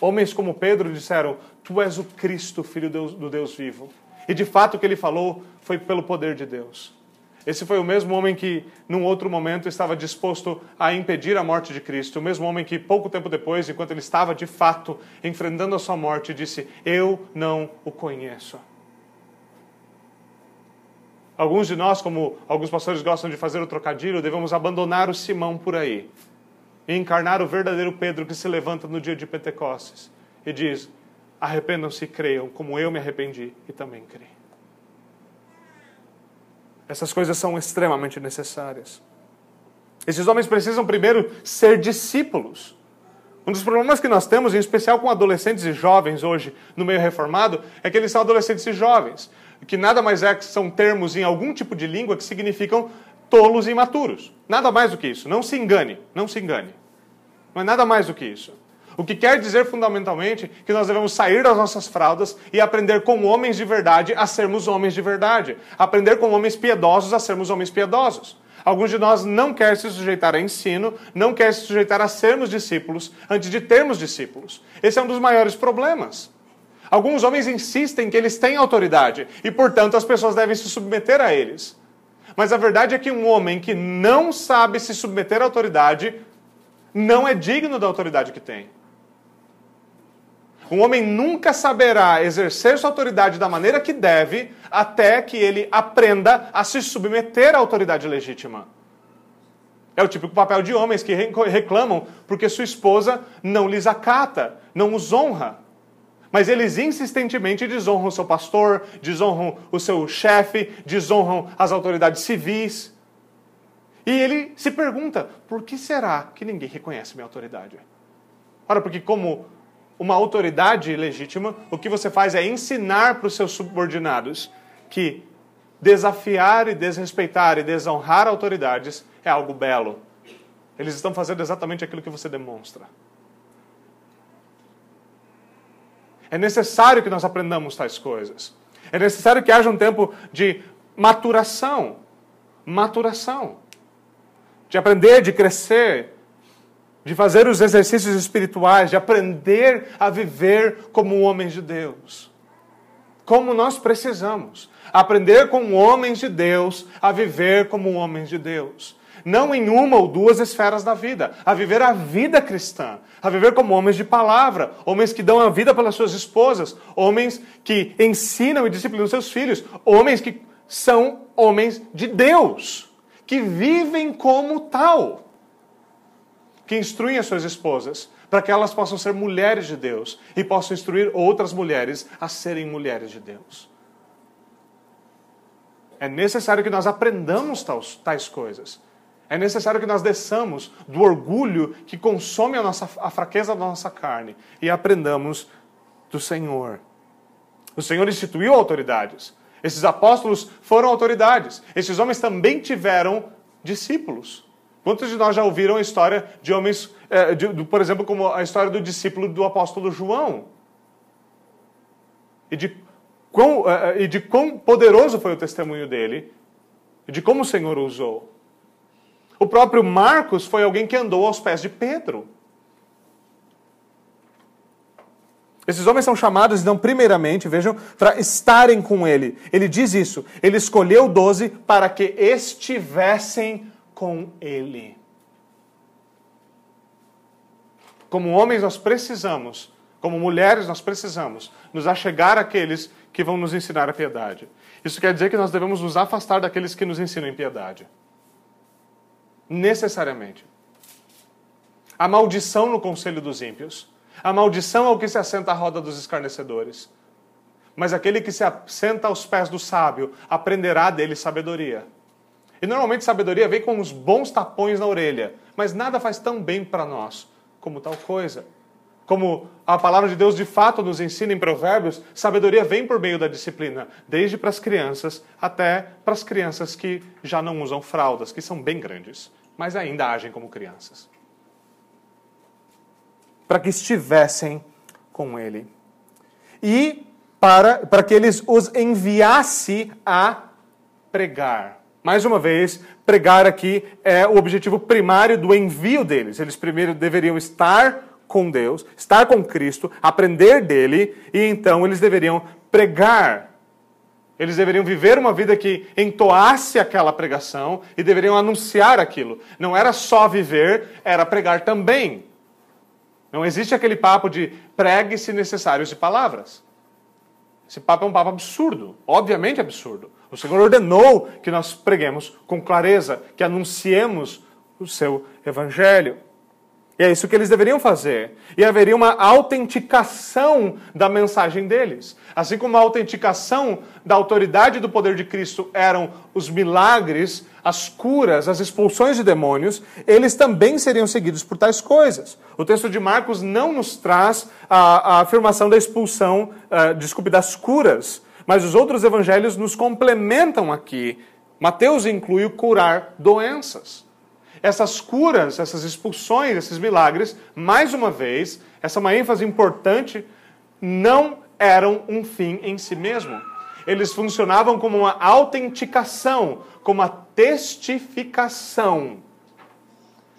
S1: Homens como Pedro disseram: Tu és o Cristo, filho do Deus vivo. E de fato o que ele falou foi pelo poder de Deus. Esse foi o mesmo homem que, num outro momento, estava disposto a impedir a morte de Cristo. O mesmo homem que, pouco tempo depois, enquanto ele estava de fato enfrentando a sua morte, disse: Eu não o conheço. Alguns de nós, como alguns pastores gostam de fazer o trocadilho, devemos abandonar o Simão por aí e encarnar o verdadeiro Pedro que se levanta no dia de Pentecostes e diz: Arrependam-se e creiam, como eu me arrependi e também creio. Essas coisas são extremamente necessárias. Esses homens precisam primeiro ser discípulos. Um dos problemas que nós temos, em especial com adolescentes e jovens hoje no meio reformado, é que eles são adolescentes e jovens, que nada mais é que são termos em algum tipo de língua que significam tolos e imaturos. Nada mais do que isso. Não se engane, não se engane. Não é nada mais do que isso. O que quer dizer fundamentalmente que nós devemos sair das nossas fraldas e aprender com homens de verdade a sermos homens de verdade. Aprender com homens piedosos a sermos homens piedosos. Alguns de nós não querem se sujeitar a ensino, não querem se sujeitar a sermos discípulos antes de termos discípulos. Esse é um dos maiores problemas. Alguns homens insistem que eles têm autoridade e, portanto, as pessoas devem se submeter a eles. Mas a verdade é que um homem que não sabe se submeter à autoridade não é digno da autoridade que tem. Um homem nunca saberá exercer sua autoridade da maneira que deve até que ele aprenda a se submeter à autoridade legítima. É o típico papel de homens que reclamam porque sua esposa não lhes acata, não os honra. Mas eles insistentemente desonram o seu pastor, desonram o seu chefe, desonram as autoridades civis. E ele se pergunta: por que será que ninguém reconhece minha autoridade? Ora, porque, como uma autoridade legítima, o que você faz é ensinar para os seus subordinados que desafiar e desrespeitar e desonrar autoridades é algo belo. Eles estão fazendo exatamente aquilo que você demonstra. É necessário que nós aprendamos tais coisas. É necessário que haja um tempo de maturação. Maturação. De aprender, de crescer, de fazer os exercícios espirituais, de aprender a viver como homens de Deus. Como nós precisamos. Aprender com homens de Deus a viver como homens de Deus. Não em uma ou duas esferas da vida, a viver a vida cristã, a viver como homens de palavra, homens que dão a vida pelas suas esposas, homens que ensinam e disciplinam seus filhos, homens que são homens de Deus, que vivem como tal, que instruem as suas esposas, para que elas possam ser mulheres de Deus e possam instruir outras mulheres a serem mulheres de Deus. É necessário que nós aprendamos tais, tais coisas. É necessário que nós desçamos do orgulho que consome a, nossa, a fraqueza da nossa carne e aprendamos do Senhor. O Senhor instituiu autoridades. Esses apóstolos foram autoridades. Esses homens também tiveram discípulos. Quantos de nós já ouviram a história de homens, eh, de, por exemplo, como a história do discípulo do apóstolo João? E de quão, uh, e de quão poderoso foi o testemunho dele, e de como o Senhor o usou. O próprio Marcos foi alguém que andou aos pés de Pedro. Esses homens são chamados, então, primeiramente, vejam, para estarem com ele. Ele diz isso. Ele escolheu doze para que estivessem com ele. Como homens, nós precisamos, como mulheres, nós precisamos nos achegar àqueles que vão nos ensinar a piedade. Isso quer dizer que nós devemos nos afastar daqueles que nos ensinam piedade. Necessariamente. A maldição no conselho dos ímpios. A maldição ao que se assenta à roda dos escarnecedores. Mas aquele que se assenta aos pés do sábio aprenderá dele sabedoria. E normalmente sabedoria vem com uns bons tapões na orelha, mas nada faz tão bem para nós como tal coisa como a palavra de Deus de fato nos ensina em Provérbios, sabedoria vem por meio da disciplina, desde para as crianças até para as crianças que já não usam fraldas, que são bem grandes, mas ainda agem como crianças. Para que estivessem com ele. E para, para que eles os enviasse a pregar. Mais uma vez, pregar aqui é o objetivo primário do envio deles. Eles primeiro deveriam estar com Deus, estar com Cristo, aprender dele, e então eles deveriam pregar. Eles deveriam viver uma vida que entoasse aquela pregação e deveriam anunciar aquilo. Não era só viver, era pregar também. Não existe aquele papo de pregue se necessários de palavras. Esse papo é um papo absurdo, obviamente absurdo. O Senhor ordenou que nós preguemos com clareza, que anunciemos o seu evangelho. E é isso que eles deveriam fazer. E haveria uma autenticação da mensagem deles. Assim como a autenticação da autoridade do poder de Cristo eram os milagres, as curas, as expulsões de demônios, eles também seriam seguidos por tais coisas. O texto de Marcos não nos traz a, a afirmação da expulsão, uh, desculpe, das curas, mas os outros evangelhos nos complementam aqui. Mateus inclui o curar doenças. Essas curas, essas expulsões, esses milagres, mais uma vez, essa é uma ênfase importante, não eram um fim em si mesmo. Eles funcionavam como uma autenticação, como uma testificação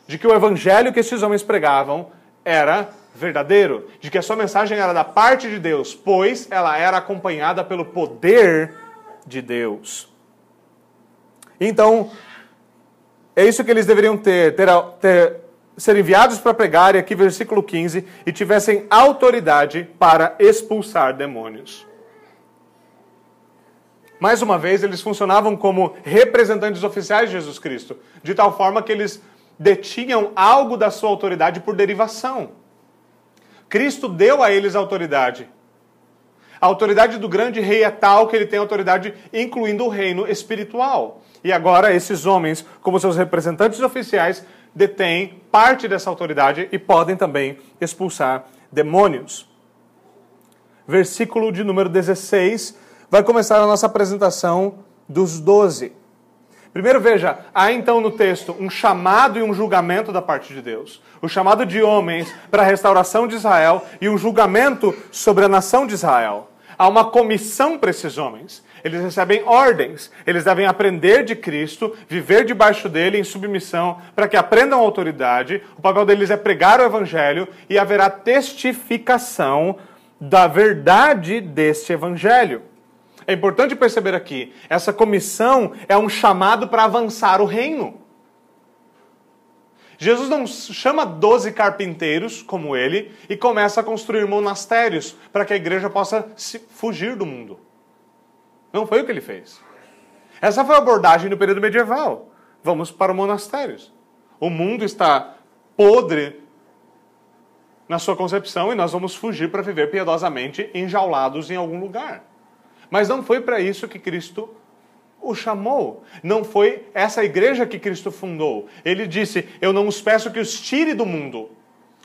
S1: de que o evangelho que esses homens pregavam era verdadeiro, de que a sua mensagem era da parte de Deus, pois ela era acompanhada pelo poder de Deus. Então, é isso que eles deveriam ter, ter, ter ser enviados para pregar, e aqui versículo 15, e tivessem autoridade para expulsar demônios. Mais uma vez, eles funcionavam como representantes oficiais de Jesus Cristo, de tal forma que eles detinham algo da sua autoridade por derivação. Cristo deu a eles autoridade. A autoridade do grande rei é tal que ele tem autoridade incluindo o reino espiritual. E agora esses homens, como seus representantes oficiais, detêm parte dessa autoridade e podem também expulsar demônios. Versículo de número 16 vai começar a nossa apresentação dos doze. Primeiro veja, há então no texto um chamado e um julgamento da parte de Deus. O chamado de homens para a restauração de Israel e um julgamento sobre a nação de Israel. há uma comissão para esses homens. Eles recebem ordens. Eles devem aprender de Cristo, viver debaixo dele em submissão, para que aprendam a autoridade. O papel deles é pregar o evangelho e haverá testificação da verdade deste evangelho. É importante perceber aqui, essa comissão é um chamado para avançar o reino. Jesus não chama doze carpinteiros como ele e começa a construir monastérios para que a igreja possa fugir do mundo. Não foi o que ele fez. Essa foi a abordagem no período medieval. Vamos para monastérios. O mundo está podre na sua concepção e nós vamos fugir para viver piedosamente enjaulados em algum lugar. Mas não foi para isso que Cristo o chamou. Não foi essa igreja que Cristo fundou. Ele disse: Eu não os peço que os tire do mundo,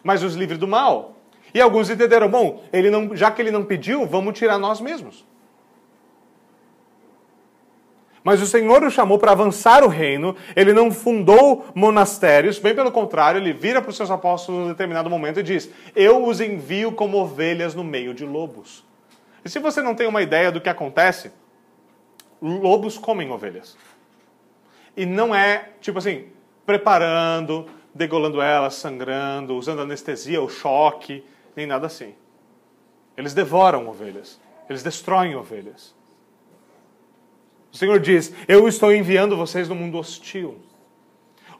S1: mas os livre do mal. E alguns entenderam: bom, ele não, já que ele não pediu, vamos tirar nós mesmos. Mas o Senhor o chamou para avançar o reino, ele não fundou monastérios, bem pelo contrário, ele vira para os seus apóstolos em determinado momento e diz: Eu os envio como ovelhas no meio de lobos. E se você não tem uma ideia do que acontece, lobos comem ovelhas. E não é, tipo assim, preparando, degolando elas, sangrando, usando anestesia ou choque, nem nada assim. Eles devoram ovelhas. Eles destroem ovelhas. O Senhor diz: Eu estou enviando vocês no mundo hostil.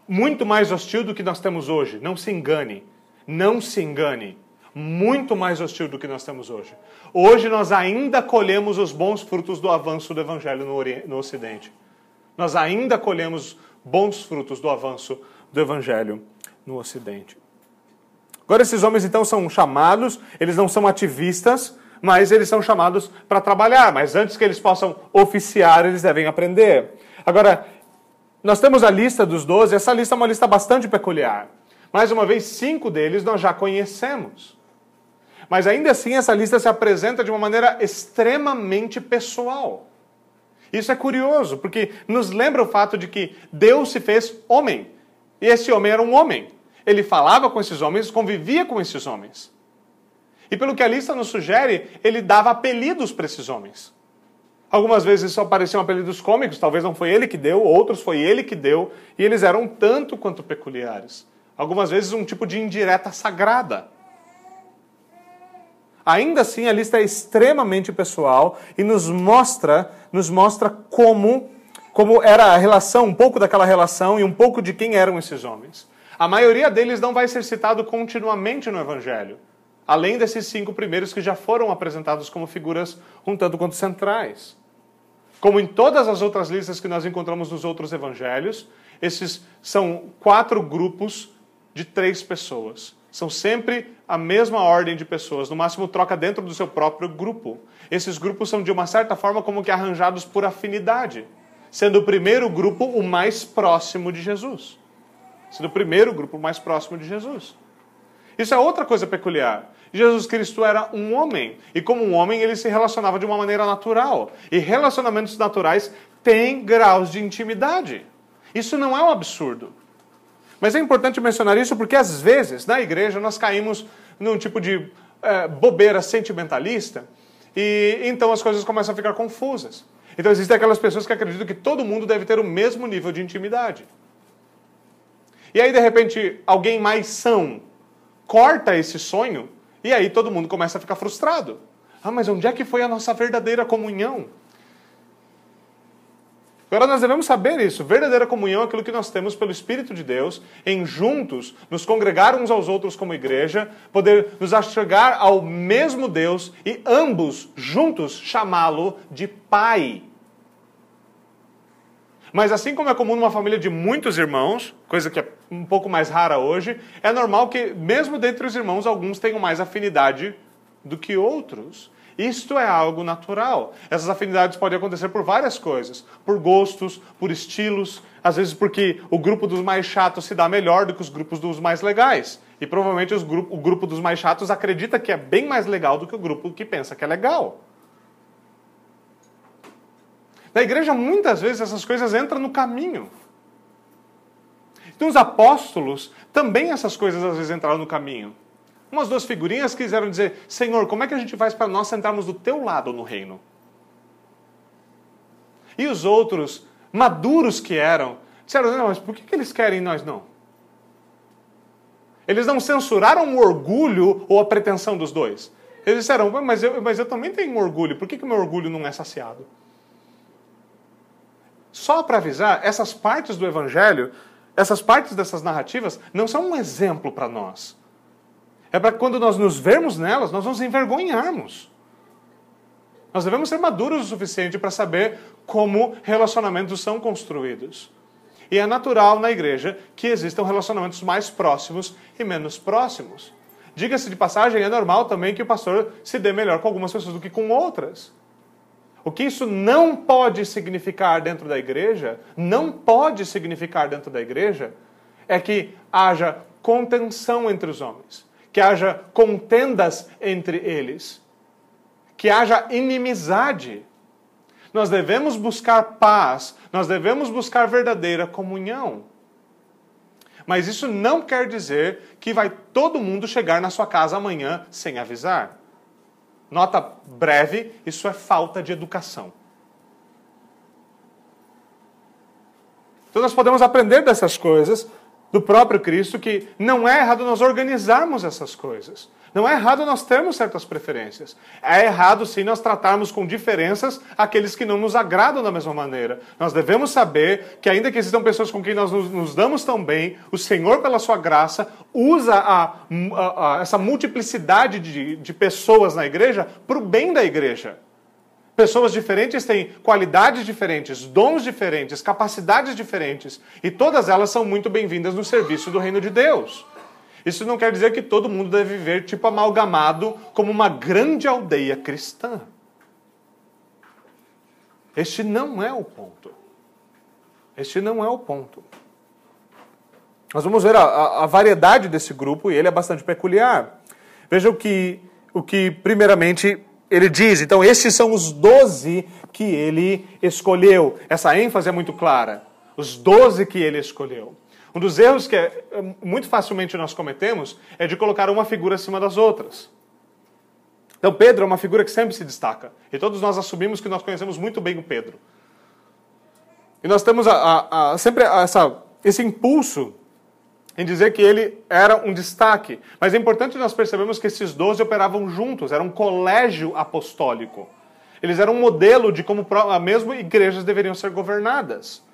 S1: Muito mais hostil do que nós temos hoje. Não se engane. Não se engane muito mais hostil do que nós temos hoje. Hoje nós ainda colhemos os bons frutos do avanço do evangelho no, no Ocidente. Nós ainda colhemos bons frutos do avanço do evangelho no Ocidente. Agora, esses homens então são chamados, eles não são ativistas, mas eles são chamados para trabalhar. Mas antes que eles possam oficiar, eles devem aprender. Agora, nós temos a lista dos doze, essa lista é uma lista bastante peculiar. Mais uma vez, cinco deles nós já conhecemos. Mas ainda assim, essa lista se apresenta de uma maneira extremamente pessoal. Isso é curioso, porque nos lembra o fato de que Deus se fez homem. E esse homem era um homem. Ele falava com esses homens, convivia com esses homens. E pelo que a lista nos sugere, ele dava apelidos para esses homens. Algumas vezes só apareciam apelidos cômicos, talvez não foi ele que deu, outros foi ele que deu, e eles eram tanto quanto peculiares. Algumas vezes um tipo de indireta sagrada. Ainda assim, a lista é extremamente pessoal e nos mostra, nos mostra como, como era a relação, um pouco daquela relação e um pouco de quem eram esses homens. A maioria deles não vai ser citado continuamente no Evangelho, além desses cinco primeiros que já foram apresentados como figuras um tanto quanto centrais. Como em todas as outras listas que nós encontramos nos outros evangelhos, esses são quatro grupos de três pessoas. São sempre a mesma ordem de pessoas, no máximo troca dentro do seu próprio grupo. Esses grupos são, de uma certa forma, como que arranjados por afinidade, sendo o primeiro grupo o mais próximo de Jesus. Sendo o primeiro grupo mais próximo de Jesus. Isso é outra coisa peculiar. Jesus Cristo era um homem, e como um homem ele se relacionava de uma maneira natural. E relacionamentos naturais têm graus de intimidade. Isso não é um absurdo. Mas é importante mencionar isso porque às vezes na igreja nós caímos num tipo de é, bobeira sentimentalista e então as coisas começam a ficar confusas. Então existem aquelas pessoas que acreditam que todo mundo deve ter o mesmo nível de intimidade. E aí de repente alguém mais são corta esse sonho e aí todo mundo começa a ficar frustrado. Ah, mas onde é que foi a nossa verdadeira comunhão? Agora nós devemos saber isso. Verdadeira comunhão é aquilo que nós temos pelo Espírito de Deus, em juntos nos congregar uns aos outros como igreja, poder nos achegar ao mesmo Deus e ambos juntos chamá-lo de Pai. Mas assim como é comum numa família de muitos irmãos, coisa que é um pouco mais rara hoje, é normal que, mesmo dentre os irmãos, alguns tenham mais afinidade do que outros. Isto é algo natural. Essas afinidades podem acontecer por várias coisas: por gostos, por estilos, às vezes porque o grupo dos mais chatos se dá melhor do que os grupos dos mais legais. E provavelmente grupo, o grupo dos mais chatos acredita que é bem mais legal do que o grupo que pensa que é legal. Na igreja, muitas vezes, essas coisas entram no caminho. Então, os apóstolos, também essas coisas às vezes entraram no caminho. Umas duas figurinhas quiseram dizer: Senhor, como é que a gente faz para nós sentarmos do teu lado no reino? E os outros, maduros que eram, disseram: Não, mas por que, que eles querem nós não? Eles não censuraram o orgulho ou a pretensão dos dois. Eles disseram: Mas eu, mas eu também tenho orgulho, por que, que meu orgulho não é saciado? Só para avisar, essas partes do Evangelho, essas partes dessas narrativas, não são um exemplo para nós. É para quando nós nos vermos nelas, nós nos envergonharmos. Nós devemos ser maduros o suficiente para saber como relacionamentos são construídos. E é natural na igreja que existam relacionamentos mais próximos e menos próximos. Diga-se de passagem, é normal também que o pastor se dê melhor com algumas pessoas do que com outras. O que isso não pode significar dentro da igreja, não pode significar dentro da igreja, é que haja contenção entre os homens, que haja contendas entre eles, que haja inimizade. Nós devemos buscar paz, nós devemos buscar verdadeira comunhão. Mas isso não quer dizer que vai todo mundo chegar na sua casa amanhã sem avisar. Nota breve: isso é falta de educação. Então nós podemos aprender dessas coisas do próprio Cristo que não é errado nós organizarmos essas coisas. Não é errado nós termos certas preferências. É errado sim nós tratarmos com diferenças aqueles que não nos agradam da mesma maneira. Nós devemos saber que, ainda que existam pessoas com quem nós nos, nos damos tão bem, o Senhor, pela sua graça, usa a, a, a, essa multiplicidade de, de pessoas na igreja para o bem da igreja. Pessoas diferentes têm qualidades diferentes, dons diferentes, capacidades diferentes, e todas elas são muito bem-vindas no serviço do reino de Deus. Isso não quer dizer que todo mundo deve viver tipo amalgamado como uma grande aldeia cristã. Este não é o ponto. Este não é o ponto. Nós vamos ver a, a, a variedade desse grupo e ele é bastante peculiar. Veja o que, o que primeiramente ele diz. Então, esses são os doze que ele escolheu. Essa ênfase é muito clara. Os doze que ele escolheu. Um dos erros que é, muito facilmente nós cometemos é de colocar uma figura acima das outras. Então, Pedro é uma figura que sempre se destaca. E todos nós assumimos que nós conhecemos muito bem o Pedro. E nós temos a, a, a, sempre essa, esse impulso em dizer que ele era um destaque. Mas é importante nós percebermos que esses doze operavam juntos, era um colégio apostólico. Eles eram um modelo de como mesmo igrejas deveriam ser governadas.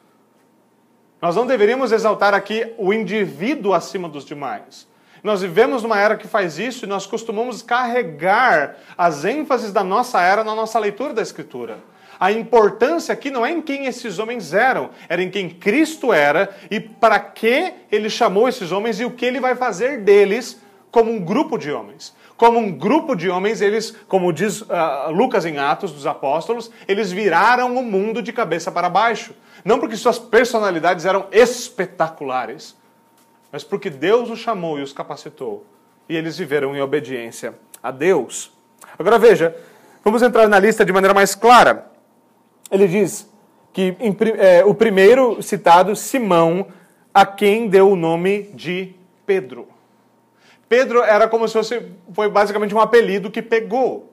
S1: Nós não deveríamos exaltar aqui o indivíduo acima dos demais. Nós vivemos numa era que faz isso e nós costumamos carregar as ênfases da nossa era na nossa leitura da Escritura. A importância aqui não é em quem esses homens eram, era em quem Cristo era e para que ele chamou esses homens e o que ele vai fazer deles como um grupo de homens. Como um grupo de homens, eles, como diz uh, Lucas em Atos dos Apóstolos, eles viraram o mundo de cabeça para baixo. Não porque suas personalidades eram espetaculares, mas porque Deus os chamou e os capacitou. E eles viveram em obediência a Deus. Agora veja, vamos entrar na lista de maneira mais clara. Ele diz que em, é, o primeiro citado, Simão, a quem deu o nome de Pedro. Pedro era como se fosse, foi basicamente um apelido que pegou.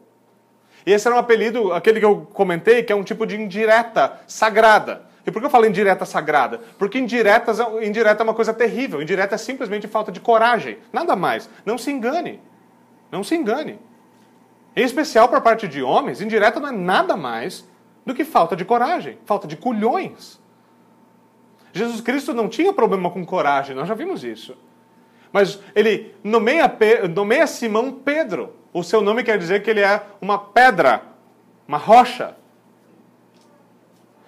S1: E esse era um apelido, aquele que eu comentei, que é um tipo de indireta sagrada. E por que eu falo indireta sagrada? Porque indiretas, indireta é uma coisa terrível. Indireta é simplesmente falta de coragem. Nada mais. Não se engane. Não se engane. Em especial para parte de homens, indireta não é nada mais do que falta de coragem, falta de culhões. Jesus Cristo não tinha problema com coragem, nós já vimos isso. Mas ele nomeia, nomeia Simão Pedro. O seu nome quer dizer que ele é uma pedra, uma rocha.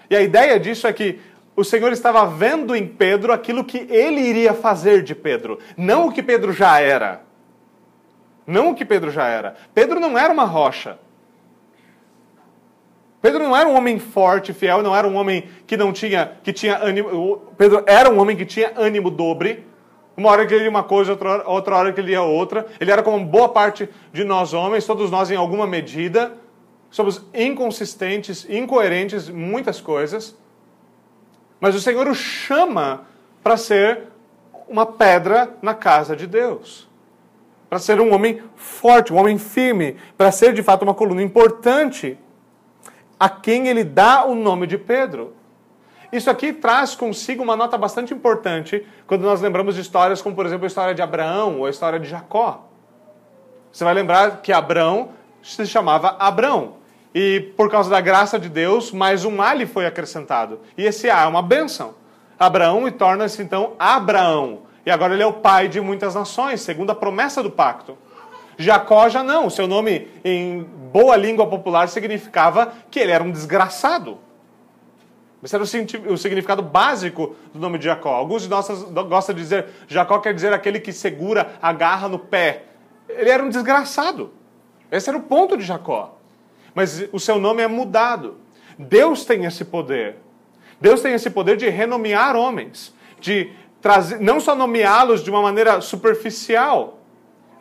S1: E a ideia disso é que o Senhor estava vendo em Pedro aquilo que ele iria fazer de Pedro, não o que Pedro já era. Não o que Pedro já era. Pedro não era uma rocha. Pedro não era um homem forte, fiel, não era um homem que não tinha, que tinha ânimo. Pedro era um homem que tinha ânimo dobre. Uma hora que ele ia uma coisa, outra outra hora que ele ia outra. Ele era como boa parte de nós homens, todos nós em alguma medida somos inconsistentes, incoerentes em muitas coisas, mas o Senhor o chama para ser uma pedra na casa de Deus. para ser um homem forte, um homem firme, para ser de fato uma coluna importante, a quem ele dá o nome de Pedro. Isso aqui traz consigo uma nota bastante importante quando nós lembramos de histórias como, por exemplo, a história de Abraão ou a história de Jacó. Você vai lembrar que Abraão se chamava Abrão. E por causa da graça de Deus, mais um A lhe foi acrescentado. E esse A é uma bênção. Abraão e torna-se então Abraão. E agora ele é o pai de muitas nações, segundo a promessa do pacto. Jacó já não. Seu nome, em boa língua popular, significava que ele era um desgraçado. Esse era o significado básico do nome de Jacó. Alguns de nós gostam de dizer Jacó quer dizer aquele que segura, agarra no pé. Ele era um desgraçado. Esse era o ponto de Jacó. Mas o seu nome é mudado. Deus tem esse poder. Deus tem esse poder de renomear homens, de trazer, não só nomeá-los de uma maneira superficial.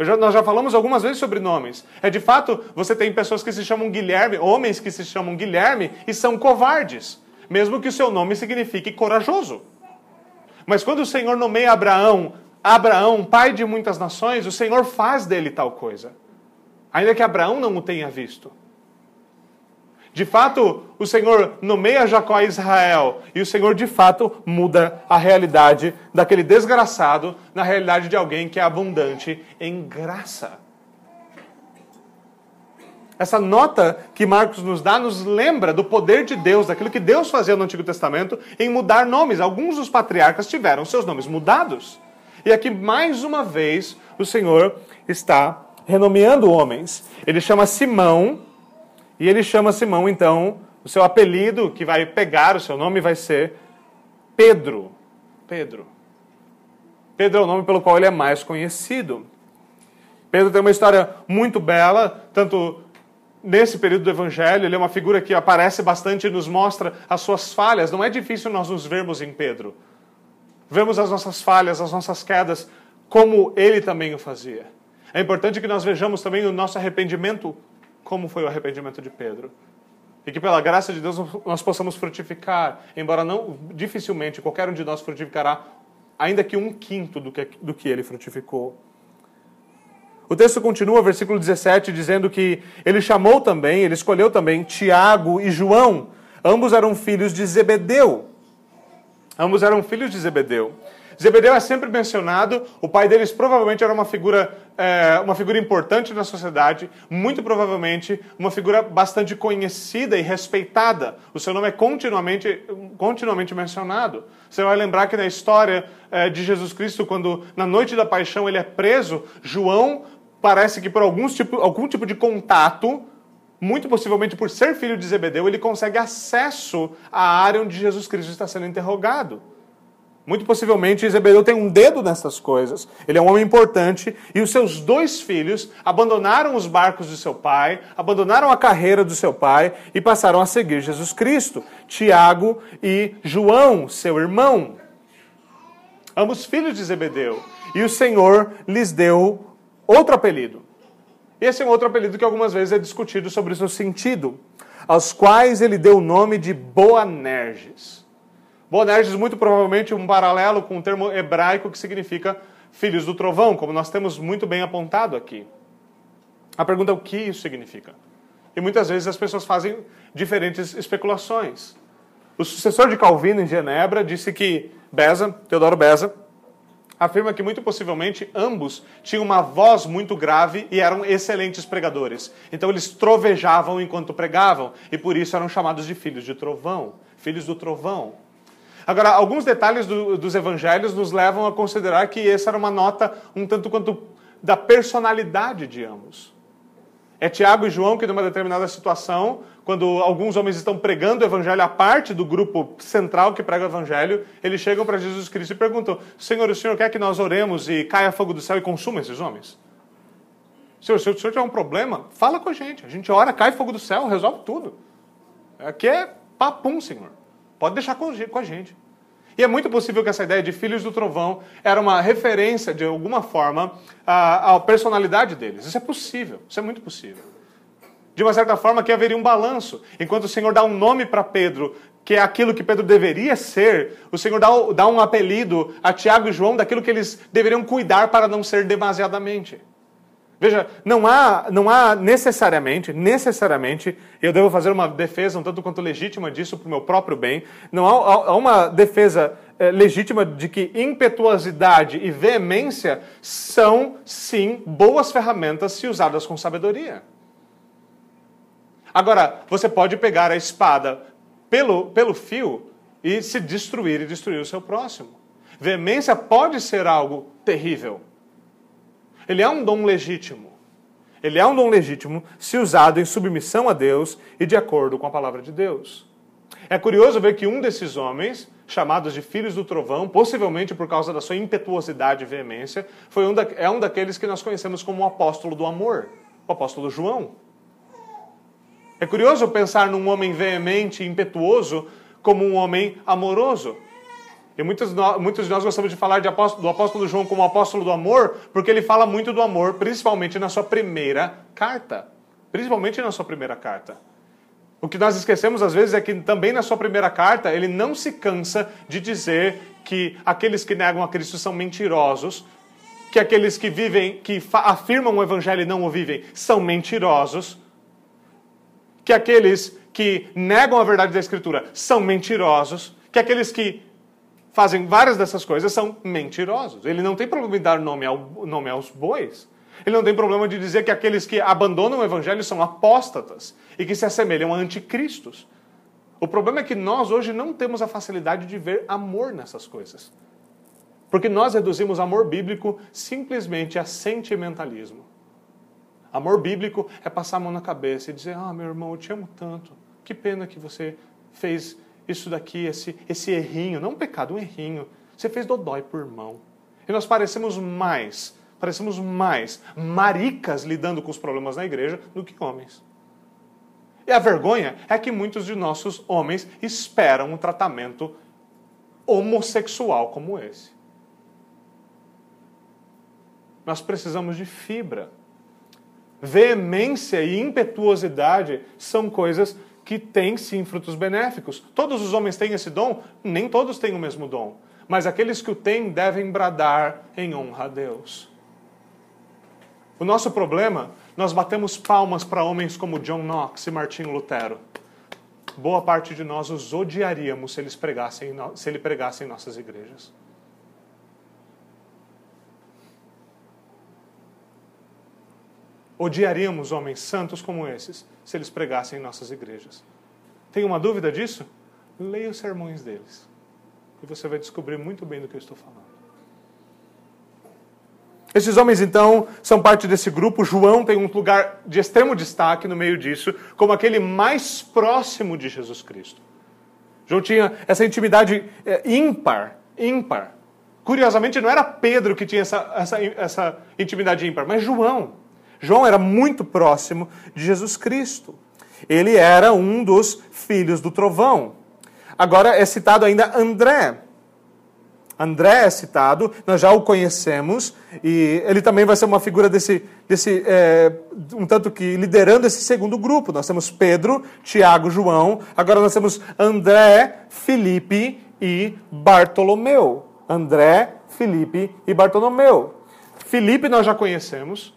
S1: Já, nós já falamos algumas vezes sobre nomes. É de fato, você tem pessoas que se chamam Guilherme, homens que se chamam Guilherme e são covardes, mesmo que o seu nome signifique corajoso. Mas quando o Senhor nomeia Abraão, Abraão, pai de muitas nações, o Senhor faz dele tal coisa. Ainda que Abraão não o tenha visto. De fato, o Senhor nomeia Jacó e Israel, e o Senhor de fato muda a realidade daquele desgraçado na realidade de alguém que é abundante em graça. Essa nota que Marcos nos dá nos lembra do poder de Deus, daquilo que Deus fazia no Antigo Testamento em mudar nomes. Alguns dos patriarcas tiveram seus nomes mudados. E aqui, mais uma vez, o Senhor está renomeando homens. Ele chama Simão e ele chama Simão, então, o seu apelido que vai pegar o seu nome vai ser Pedro. Pedro. Pedro é o nome pelo qual ele é mais conhecido. Pedro tem uma história muito bela, tanto nesse período do Evangelho, ele é uma figura que aparece bastante e nos mostra as suas falhas. Não é difícil nós nos vermos em Pedro. Vemos as nossas falhas, as nossas quedas, como ele também o fazia. É importante que nós vejamos também o nosso arrependimento como foi o arrependimento de Pedro. E que pela graça de Deus nós possamos frutificar, embora não dificilmente qualquer um de nós frutificará, ainda que um quinto do que, do que ele frutificou. O texto continua, versículo 17, dizendo que ele chamou também, ele escolheu também Tiago e João. Ambos eram filhos de Zebedeu. Ambos eram filhos de Zebedeu. Zebedeu é sempre mencionado, o pai deles provavelmente era uma figura, é, uma figura importante na sociedade, muito provavelmente uma figura bastante conhecida e respeitada. O seu nome é continuamente, continuamente mencionado. Você vai lembrar que na história é, de Jesus Cristo, quando na noite da paixão ele é preso, João parece que por alguns tipo, algum tipo de contato muito possivelmente por ser filho de Zebedeu, ele consegue acesso à área onde Jesus Cristo está sendo interrogado. Muito possivelmente Zebedeu tem um dedo nessas coisas. Ele é um homem importante e os seus dois filhos abandonaram os barcos de seu pai, abandonaram a carreira do seu pai e passaram a seguir Jesus Cristo. Tiago e João, seu irmão. Ambos filhos de Zebedeu. E o Senhor lhes deu outro apelido. Esse é um outro apelido que algumas vezes é discutido sobre o seu sentido, aos quais ele deu o nome de Boanerges. Boanerges, muito provavelmente, um paralelo com o termo hebraico que significa filhos do trovão, como nós temos muito bem apontado aqui. A pergunta é o que isso significa. E muitas vezes as pessoas fazem diferentes especulações. O sucessor de Calvino em Genebra disse que Beza, Teodoro Beza, afirma que muito possivelmente ambos tinham uma voz muito grave e eram excelentes pregadores. Então eles trovejavam enquanto pregavam e por isso eram chamados de filhos de trovão, filhos do trovão. Agora, alguns detalhes do, dos evangelhos nos levam a considerar que essa era uma nota um tanto quanto da personalidade de ambos. É Tiago e João que, numa determinada situação, quando alguns homens estão pregando o evangelho à parte do grupo central que prega o evangelho, eles chegam para Jesus Cristo e perguntam: Senhor, o senhor quer que nós oremos e caia fogo do céu e consuma esses homens? Senhor, se o senhor tiver um problema, fala com a gente. A gente ora, cai fogo do céu, resolve tudo. Aqui é papum, Senhor. Pode deixar com a gente. E é muito possível que essa ideia de filhos do trovão era uma referência, de alguma forma, à, à personalidade deles. Isso é possível, isso é muito possível. De uma certa forma, que haveria um balanço. Enquanto o Senhor dá um nome para Pedro, que é aquilo que Pedro deveria ser, o Senhor dá, dá um apelido a Tiago e João daquilo que eles deveriam cuidar para não ser demasiadamente. Veja, não há, não há necessariamente, necessariamente, eu devo fazer uma defesa um tanto quanto legítima disso para o meu próprio bem, não há, há uma defesa é, legítima de que impetuosidade e veemência são, sim, boas ferramentas se usadas com sabedoria. Agora, você pode pegar a espada pelo, pelo fio e se destruir e destruir o seu próximo. Veemência pode ser algo terrível. Ele é um dom legítimo. Ele é um dom legítimo se usado em submissão a Deus e de acordo com a palavra de Deus. É curioso ver que um desses homens, chamados de filhos do trovão, possivelmente por causa da sua impetuosidade e veemência, foi um da, é um daqueles que nós conhecemos como o apóstolo do amor, o apóstolo João. É curioso pensar num homem veemente e impetuoso como um homem amoroso. E muitos, muitos de nós gostamos de falar de apóstolo, do apóstolo João como apóstolo do amor, porque ele fala muito do amor, principalmente na sua primeira carta. Principalmente na sua primeira carta. O que nós esquecemos às vezes é que também na sua primeira carta ele não se cansa de dizer que aqueles que negam a Cristo são mentirosos, que aqueles que vivem, que afirmam o evangelho e não o vivem, são mentirosos, que aqueles que negam a verdade da Escritura são mentirosos, que aqueles que fazem várias dessas coisas são mentirosos. Ele não tem problema em dar nome, ao, nome aos bois. Ele não tem problema de dizer que aqueles que abandonam o evangelho são apóstatas e que se assemelham a anticristos. O problema é que nós hoje não temos a facilidade de ver amor nessas coisas. Porque nós reduzimos amor bíblico simplesmente a sentimentalismo. Amor bíblico é passar a mão na cabeça e dizer: Ah, meu irmão, eu te amo tanto. Que pena que você fez isso daqui, esse, esse errinho. Não um pecado, um errinho. Você fez dodói por irmão. E nós parecemos mais, parecemos mais maricas lidando com os problemas na igreja do que homens. E a vergonha é que muitos de nossos homens esperam um tratamento homossexual como esse. Nós precisamos de fibra veemência e impetuosidade são coisas que têm sim frutos benéficos. Todos os homens têm esse dom? Nem todos têm o mesmo dom. Mas aqueles que o têm devem bradar em honra a Deus. O nosso problema, nós batemos palmas para homens como John Knox e Martinho Lutero. Boa parte de nós os odiaríamos se eles pregassem, se ele pregasse em nossas igrejas. odiaríamos homens santos como esses se eles pregassem em nossas igrejas. Tem uma dúvida disso? Leia os sermões deles. E você vai descobrir muito bem do que eu estou falando. Esses homens, então, são parte desse grupo. João tem um lugar de extremo destaque no meio disso, como aquele mais próximo de Jesus Cristo. João tinha essa intimidade é, ímpar, ímpar. Curiosamente, não era Pedro que tinha essa, essa, essa intimidade ímpar, mas João. João era muito próximo de Jesus Cristo. Ele era um dos filhos do trovão. Agora é citado ainda André. André é citado, nós já o conhecemos, e ele também vai ser uma figura desse, desse é, um tanto que liderando esse segundo grupo. Nós temos Pedro, Tiago, João, agora nós temos André, Felipe e Bartolomeu. André, Felipe e Bartolomeu. Felipe nós já conhecemos,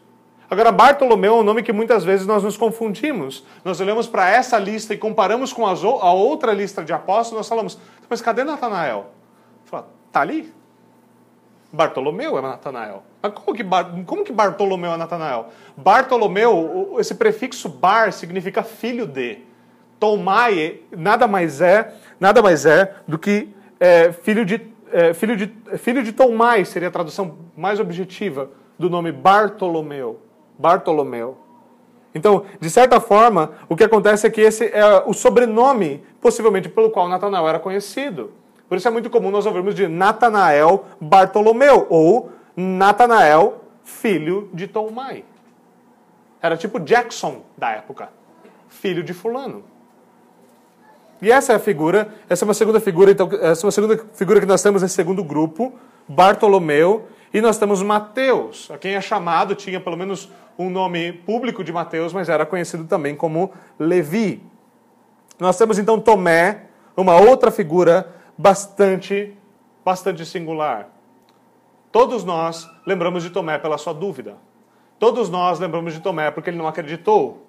S1: Agora, Bartolomeu é um nome que muitas vezes nós nos confundimos. Nós olhamos para essa lista e comparamos com a outra lista de apóstolos, nós falamos, mas cadê Natanael? Fala, tá ali? Bartolomeu é Natanael. Mas como que, como que Bartolomeu é Natanael? Bartolomeu, esse prefixo bar significa filho de. Tomai nada mais é, nada mais é do que é, filho de é, filho de filho de Tomai seria a tradução mais objetiva do nome Bartolomeu. Bartolomeu. Então, de certa forma, o que acontece é que esse é o sobrenome, possivelmente pelo qual Natanael era conhecido. Por isso é muito comum nós ouvirmos de Natanael Bartolomeu ou Natanael filho de Tomai. Era tipo Jackson da época, filho de fulano. E essa é a figura, essa é uma segunda figura, então, essa é uma segunda figura que nós temos nesse segundo grupo, Bartolomeu, e nós temos Mateus, a quem é chamado, tinha pelo menos um nome público de Mateus, mas era conhecido também como Levi. Nós temos então Tomé, uma outra figura bastante, bastante singular. Todos nós lembramos de Tomé pela sua dúvida. Todos nós lembramos de Tomé porque ele não acreditou.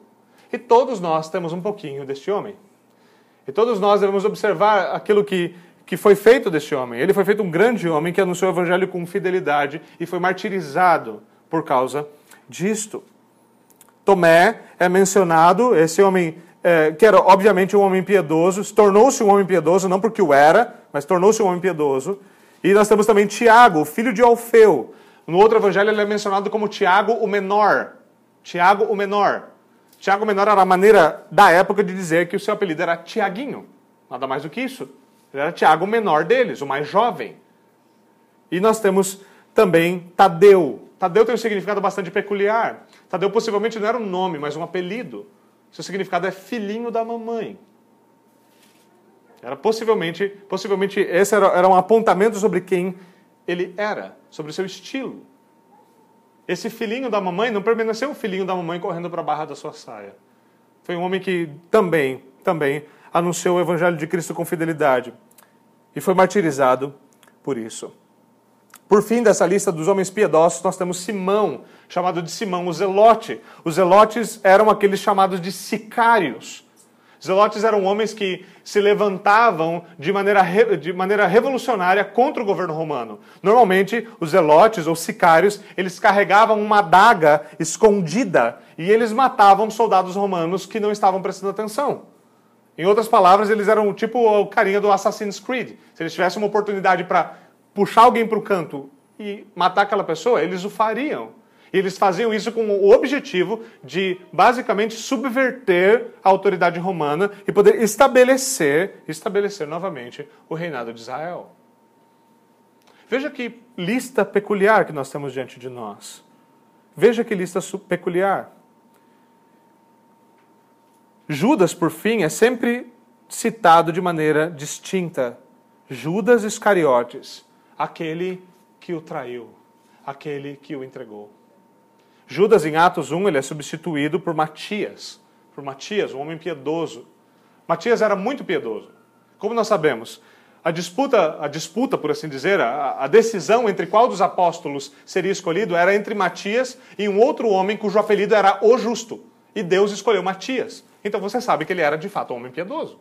S1: E todos nós temos um pouquinho deste homem. E todos nós devemos observar aquilo que, que foi feito deste homem. Ele foi feito um grande homem que anunciou o evangelho com fidelidade e foi martirizado por causa disto. Tomé é mencionado, esse homem é, que era obviamente um homem piedoso, tornou-se um homem piedoso, não porque o era, mas tornou-se um homem piedoso. E nós temos também Tiago, filho de Alfeu. No outro evangelho ele é mencionado como Tiago o menor. Tiago o menor. Tiago o menor era a maneira da época de dizer que o seu apelido era Tiaguinho. Nada mais do que isso. Ele era Tiago o menor deles, o mais jovem. E nós temos também Tadeu. Tadeu tem um significado bastante peculiar. Tadeu possivelmente não era um nome, mas um apelido. Seu significado é filhinho da mamãe. Era possivelmente, possivelmente esse era, era um apontamento sobre quem ele era, sobre o seu estilo. Esse filhinho da mamãe não permaneceu um filhinho da mamãe correndo para a barra da sua saia. Foi um homem que também, também anunciou o evangelho de Cristo com fidelidade e foi martirizado por isso. Por fim dessa lista dos homens piedosos, nós temos Simão, chamado de Simão o Zelote. Os Zelotes eram aqueles chamados de sicários. Zelotes eram homens que se levantavam de maneira, de maneira revolucionária contra o governo romano. Normalmente, os zelotes ou sicários, eles carregavam uma adaga escondida e eles matavam soldados romanos que não estavam prestando atenção. Em outras palavras, eles eram tipo o carinha do Assassin's Creed. Se eles tivessem uma oportunidade para puxar alguém para o canto e matar aquela pessoa, eles o fariam. E eles faziam isso com o objetivo de, basicamente, subverter a autoridade romana e poder estabelecer, estabelecer novamente o reinado de Israel. Veja que lista peculiar que nós temos diante de nós. Veja que lista peculiar. Judas, por fim, é sempre citado de maneira distinta. Judas Iscariotes, aquele que o traiu, aquele que o entregou. Judas, em Atos 1, ele é substituído por Matias, por Matias, um homem piedoso. Matias era muito piedoso. Como nós sabemos, a disputa, a disputa por assim dizer, a, a decisão entre qual dos apóstolos seria escolhido era entre Matias e um outro homem cujo apelido era o Justo. E Deus escolheu Matias. Então você sabe que ele era de fato um homem piedoso.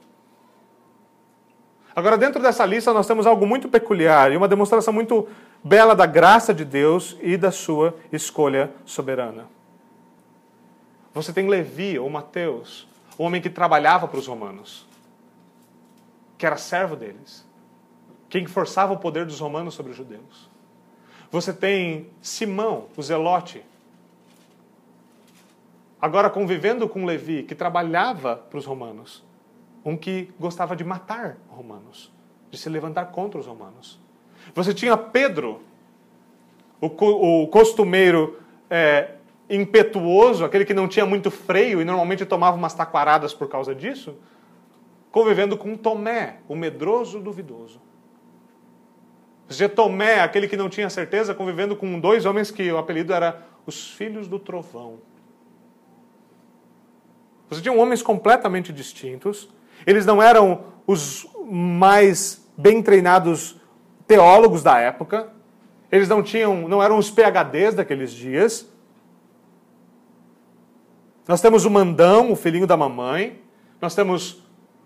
S1: Agora, dentro dessa lista, nós temos algo muito peculiar e uma demonstração muito bela da graça de Deus e da sua escolha soberana. Você tem Levi ou Mateus, o homem que trabalhava para os romanos, que era servo deles, quem forçava o poder dos romanos sobre os judeus. Você tem Simão, o zelote, agora convivendo com Levi, que trabalhava para os romanos, um que gostava de matar romanos, de se levantar contra os romanos. Você tinha Pedro, o, o costumeiro é, impetuoso, aquele que não tinha muito freio e normalmente tomava umas taquaradas por causa disso, convivendo com Tomé, o medroso duvidoso. Você Tomé, aquele que não tinha certeza, convivendo com dois homens que o apelido era os filhos do trovão. Você tinha homens completamente distintos. Eles não eram os mais bem treinados teólogos da época, eles não tinham, não eram os PhDs daqueles dias. Nós temos o mandão, o filhinho da mamãe. Nós temos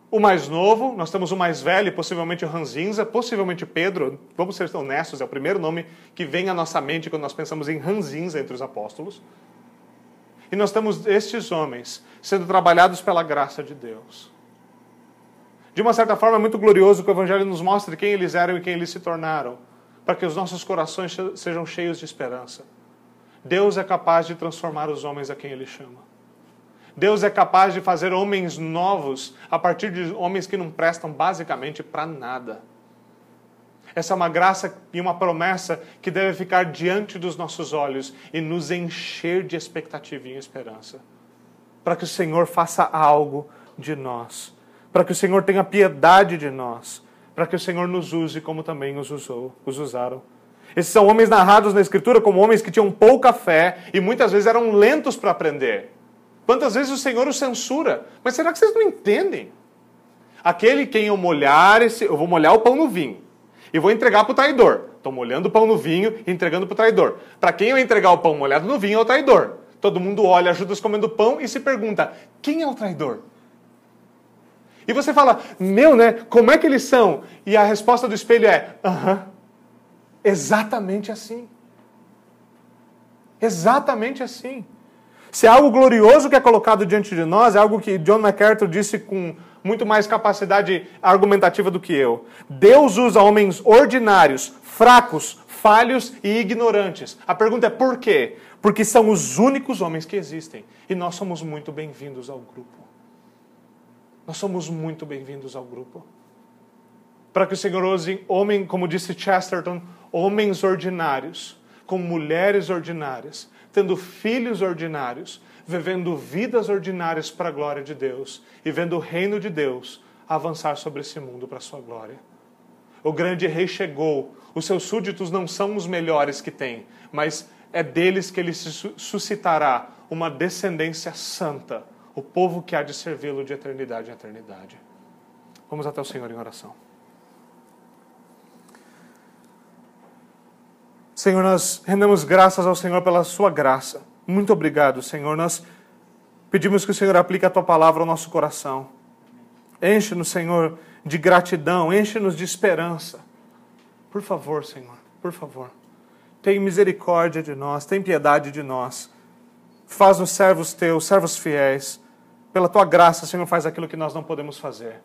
S1: o mais novo, nós temos o mais velho, possivelmente o Ranzinza, possivelmente Pedro. Vamos ser honestos, é o primeiro nome que vem à nossa mente quando nós pensamos em Ranzinza entre os apóstolos. E nós temos estes homens sendo trabalhados pela graça de Deus. De uma certa forma, é muito glorioso que o Evangelho nos mostre quem eles eram e quem eles se tornaram, para que os nossos corações sejam cheios de esperança. Deus é capaz de transformar os homens a quem Ele chama. Deus é capaz de fazer homens novos a partir de homens que não prestam basicamente para nada. Essa é uma graça e uma promessa que deve ficar diante dos nossos olhos e nos encher de expectativa e esperança. Para que o Senhor faça algo de nós para que o Senhor tenha piedade de nós, para que o Senhor nos use como também os usou, os usaram. Esses são homens narrados na Escritura como homens que tinham pouca fé e muitas vezes eram lentos para aprender. Quantas vezes o Senhor os censura? Mas será que vocês não entendem? Aquele quem eu molhar, esse, eu vou molhar o pão no vinho. E vou entregar para o traidor. Estou molhando o pão no vinho e entregando para o traidor. Para quem eu entregar o pão molhado no vinho é o traidor. Todo mundo olha Judas comendo pão e se pergunta: quem é o traidor? E você fala, meu, né? Como é que eles são? E a resposta do espelho é: aham, exatamente assim. Exatamente assim. Se é algo glorioso que é colocado diante de nós, é algo que John MacArthur disse com muito mais capacidade argumentativa do que eu. Deus usa homens ordinários, fracos, falhos e ignorantes. A pergunta é por quê? Porque são os únicos homens que existem. E nós somos muito bem-vindos ao grupo. Nós somos muito bem-vindos ao grupo. Para que o Senhor use homem, como disse Chesterton, homens ordinários, com mulheres ordinárias, tendo filhos ordinários, vivendo vidas ordinárias para a glória de Deus e vendo o reino de Deus avançar sobre esse mundo para a sua glória. O grande rei chegou, os seus súditos não são os melhores que tem, mas é deles que ele suscitará uma descendência santa, o povo que há de servi-lo de eternidade em eternidade. Vamos até o Senhor em oração. Senhor, nós rendemos graças ao Senhor pela Sua graça. Muito obrigado, Senhor. Nós pedimos que o Senhor aplique a Tua palavra ao nosso coração. Enche-nos, Senhor, de gratidão, enche-nos de esperança. Por favor, Senhor, por favor. Tem misericórdia de nós, tem piedade de nós. Faz-nos servos teus, servos fiéis. Pela tua graça, Senhor, faz aquilo que nós não podemos fazer.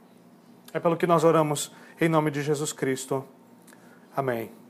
S1: É pelo que nós oramos em nome de Jesus Cristo. Amém.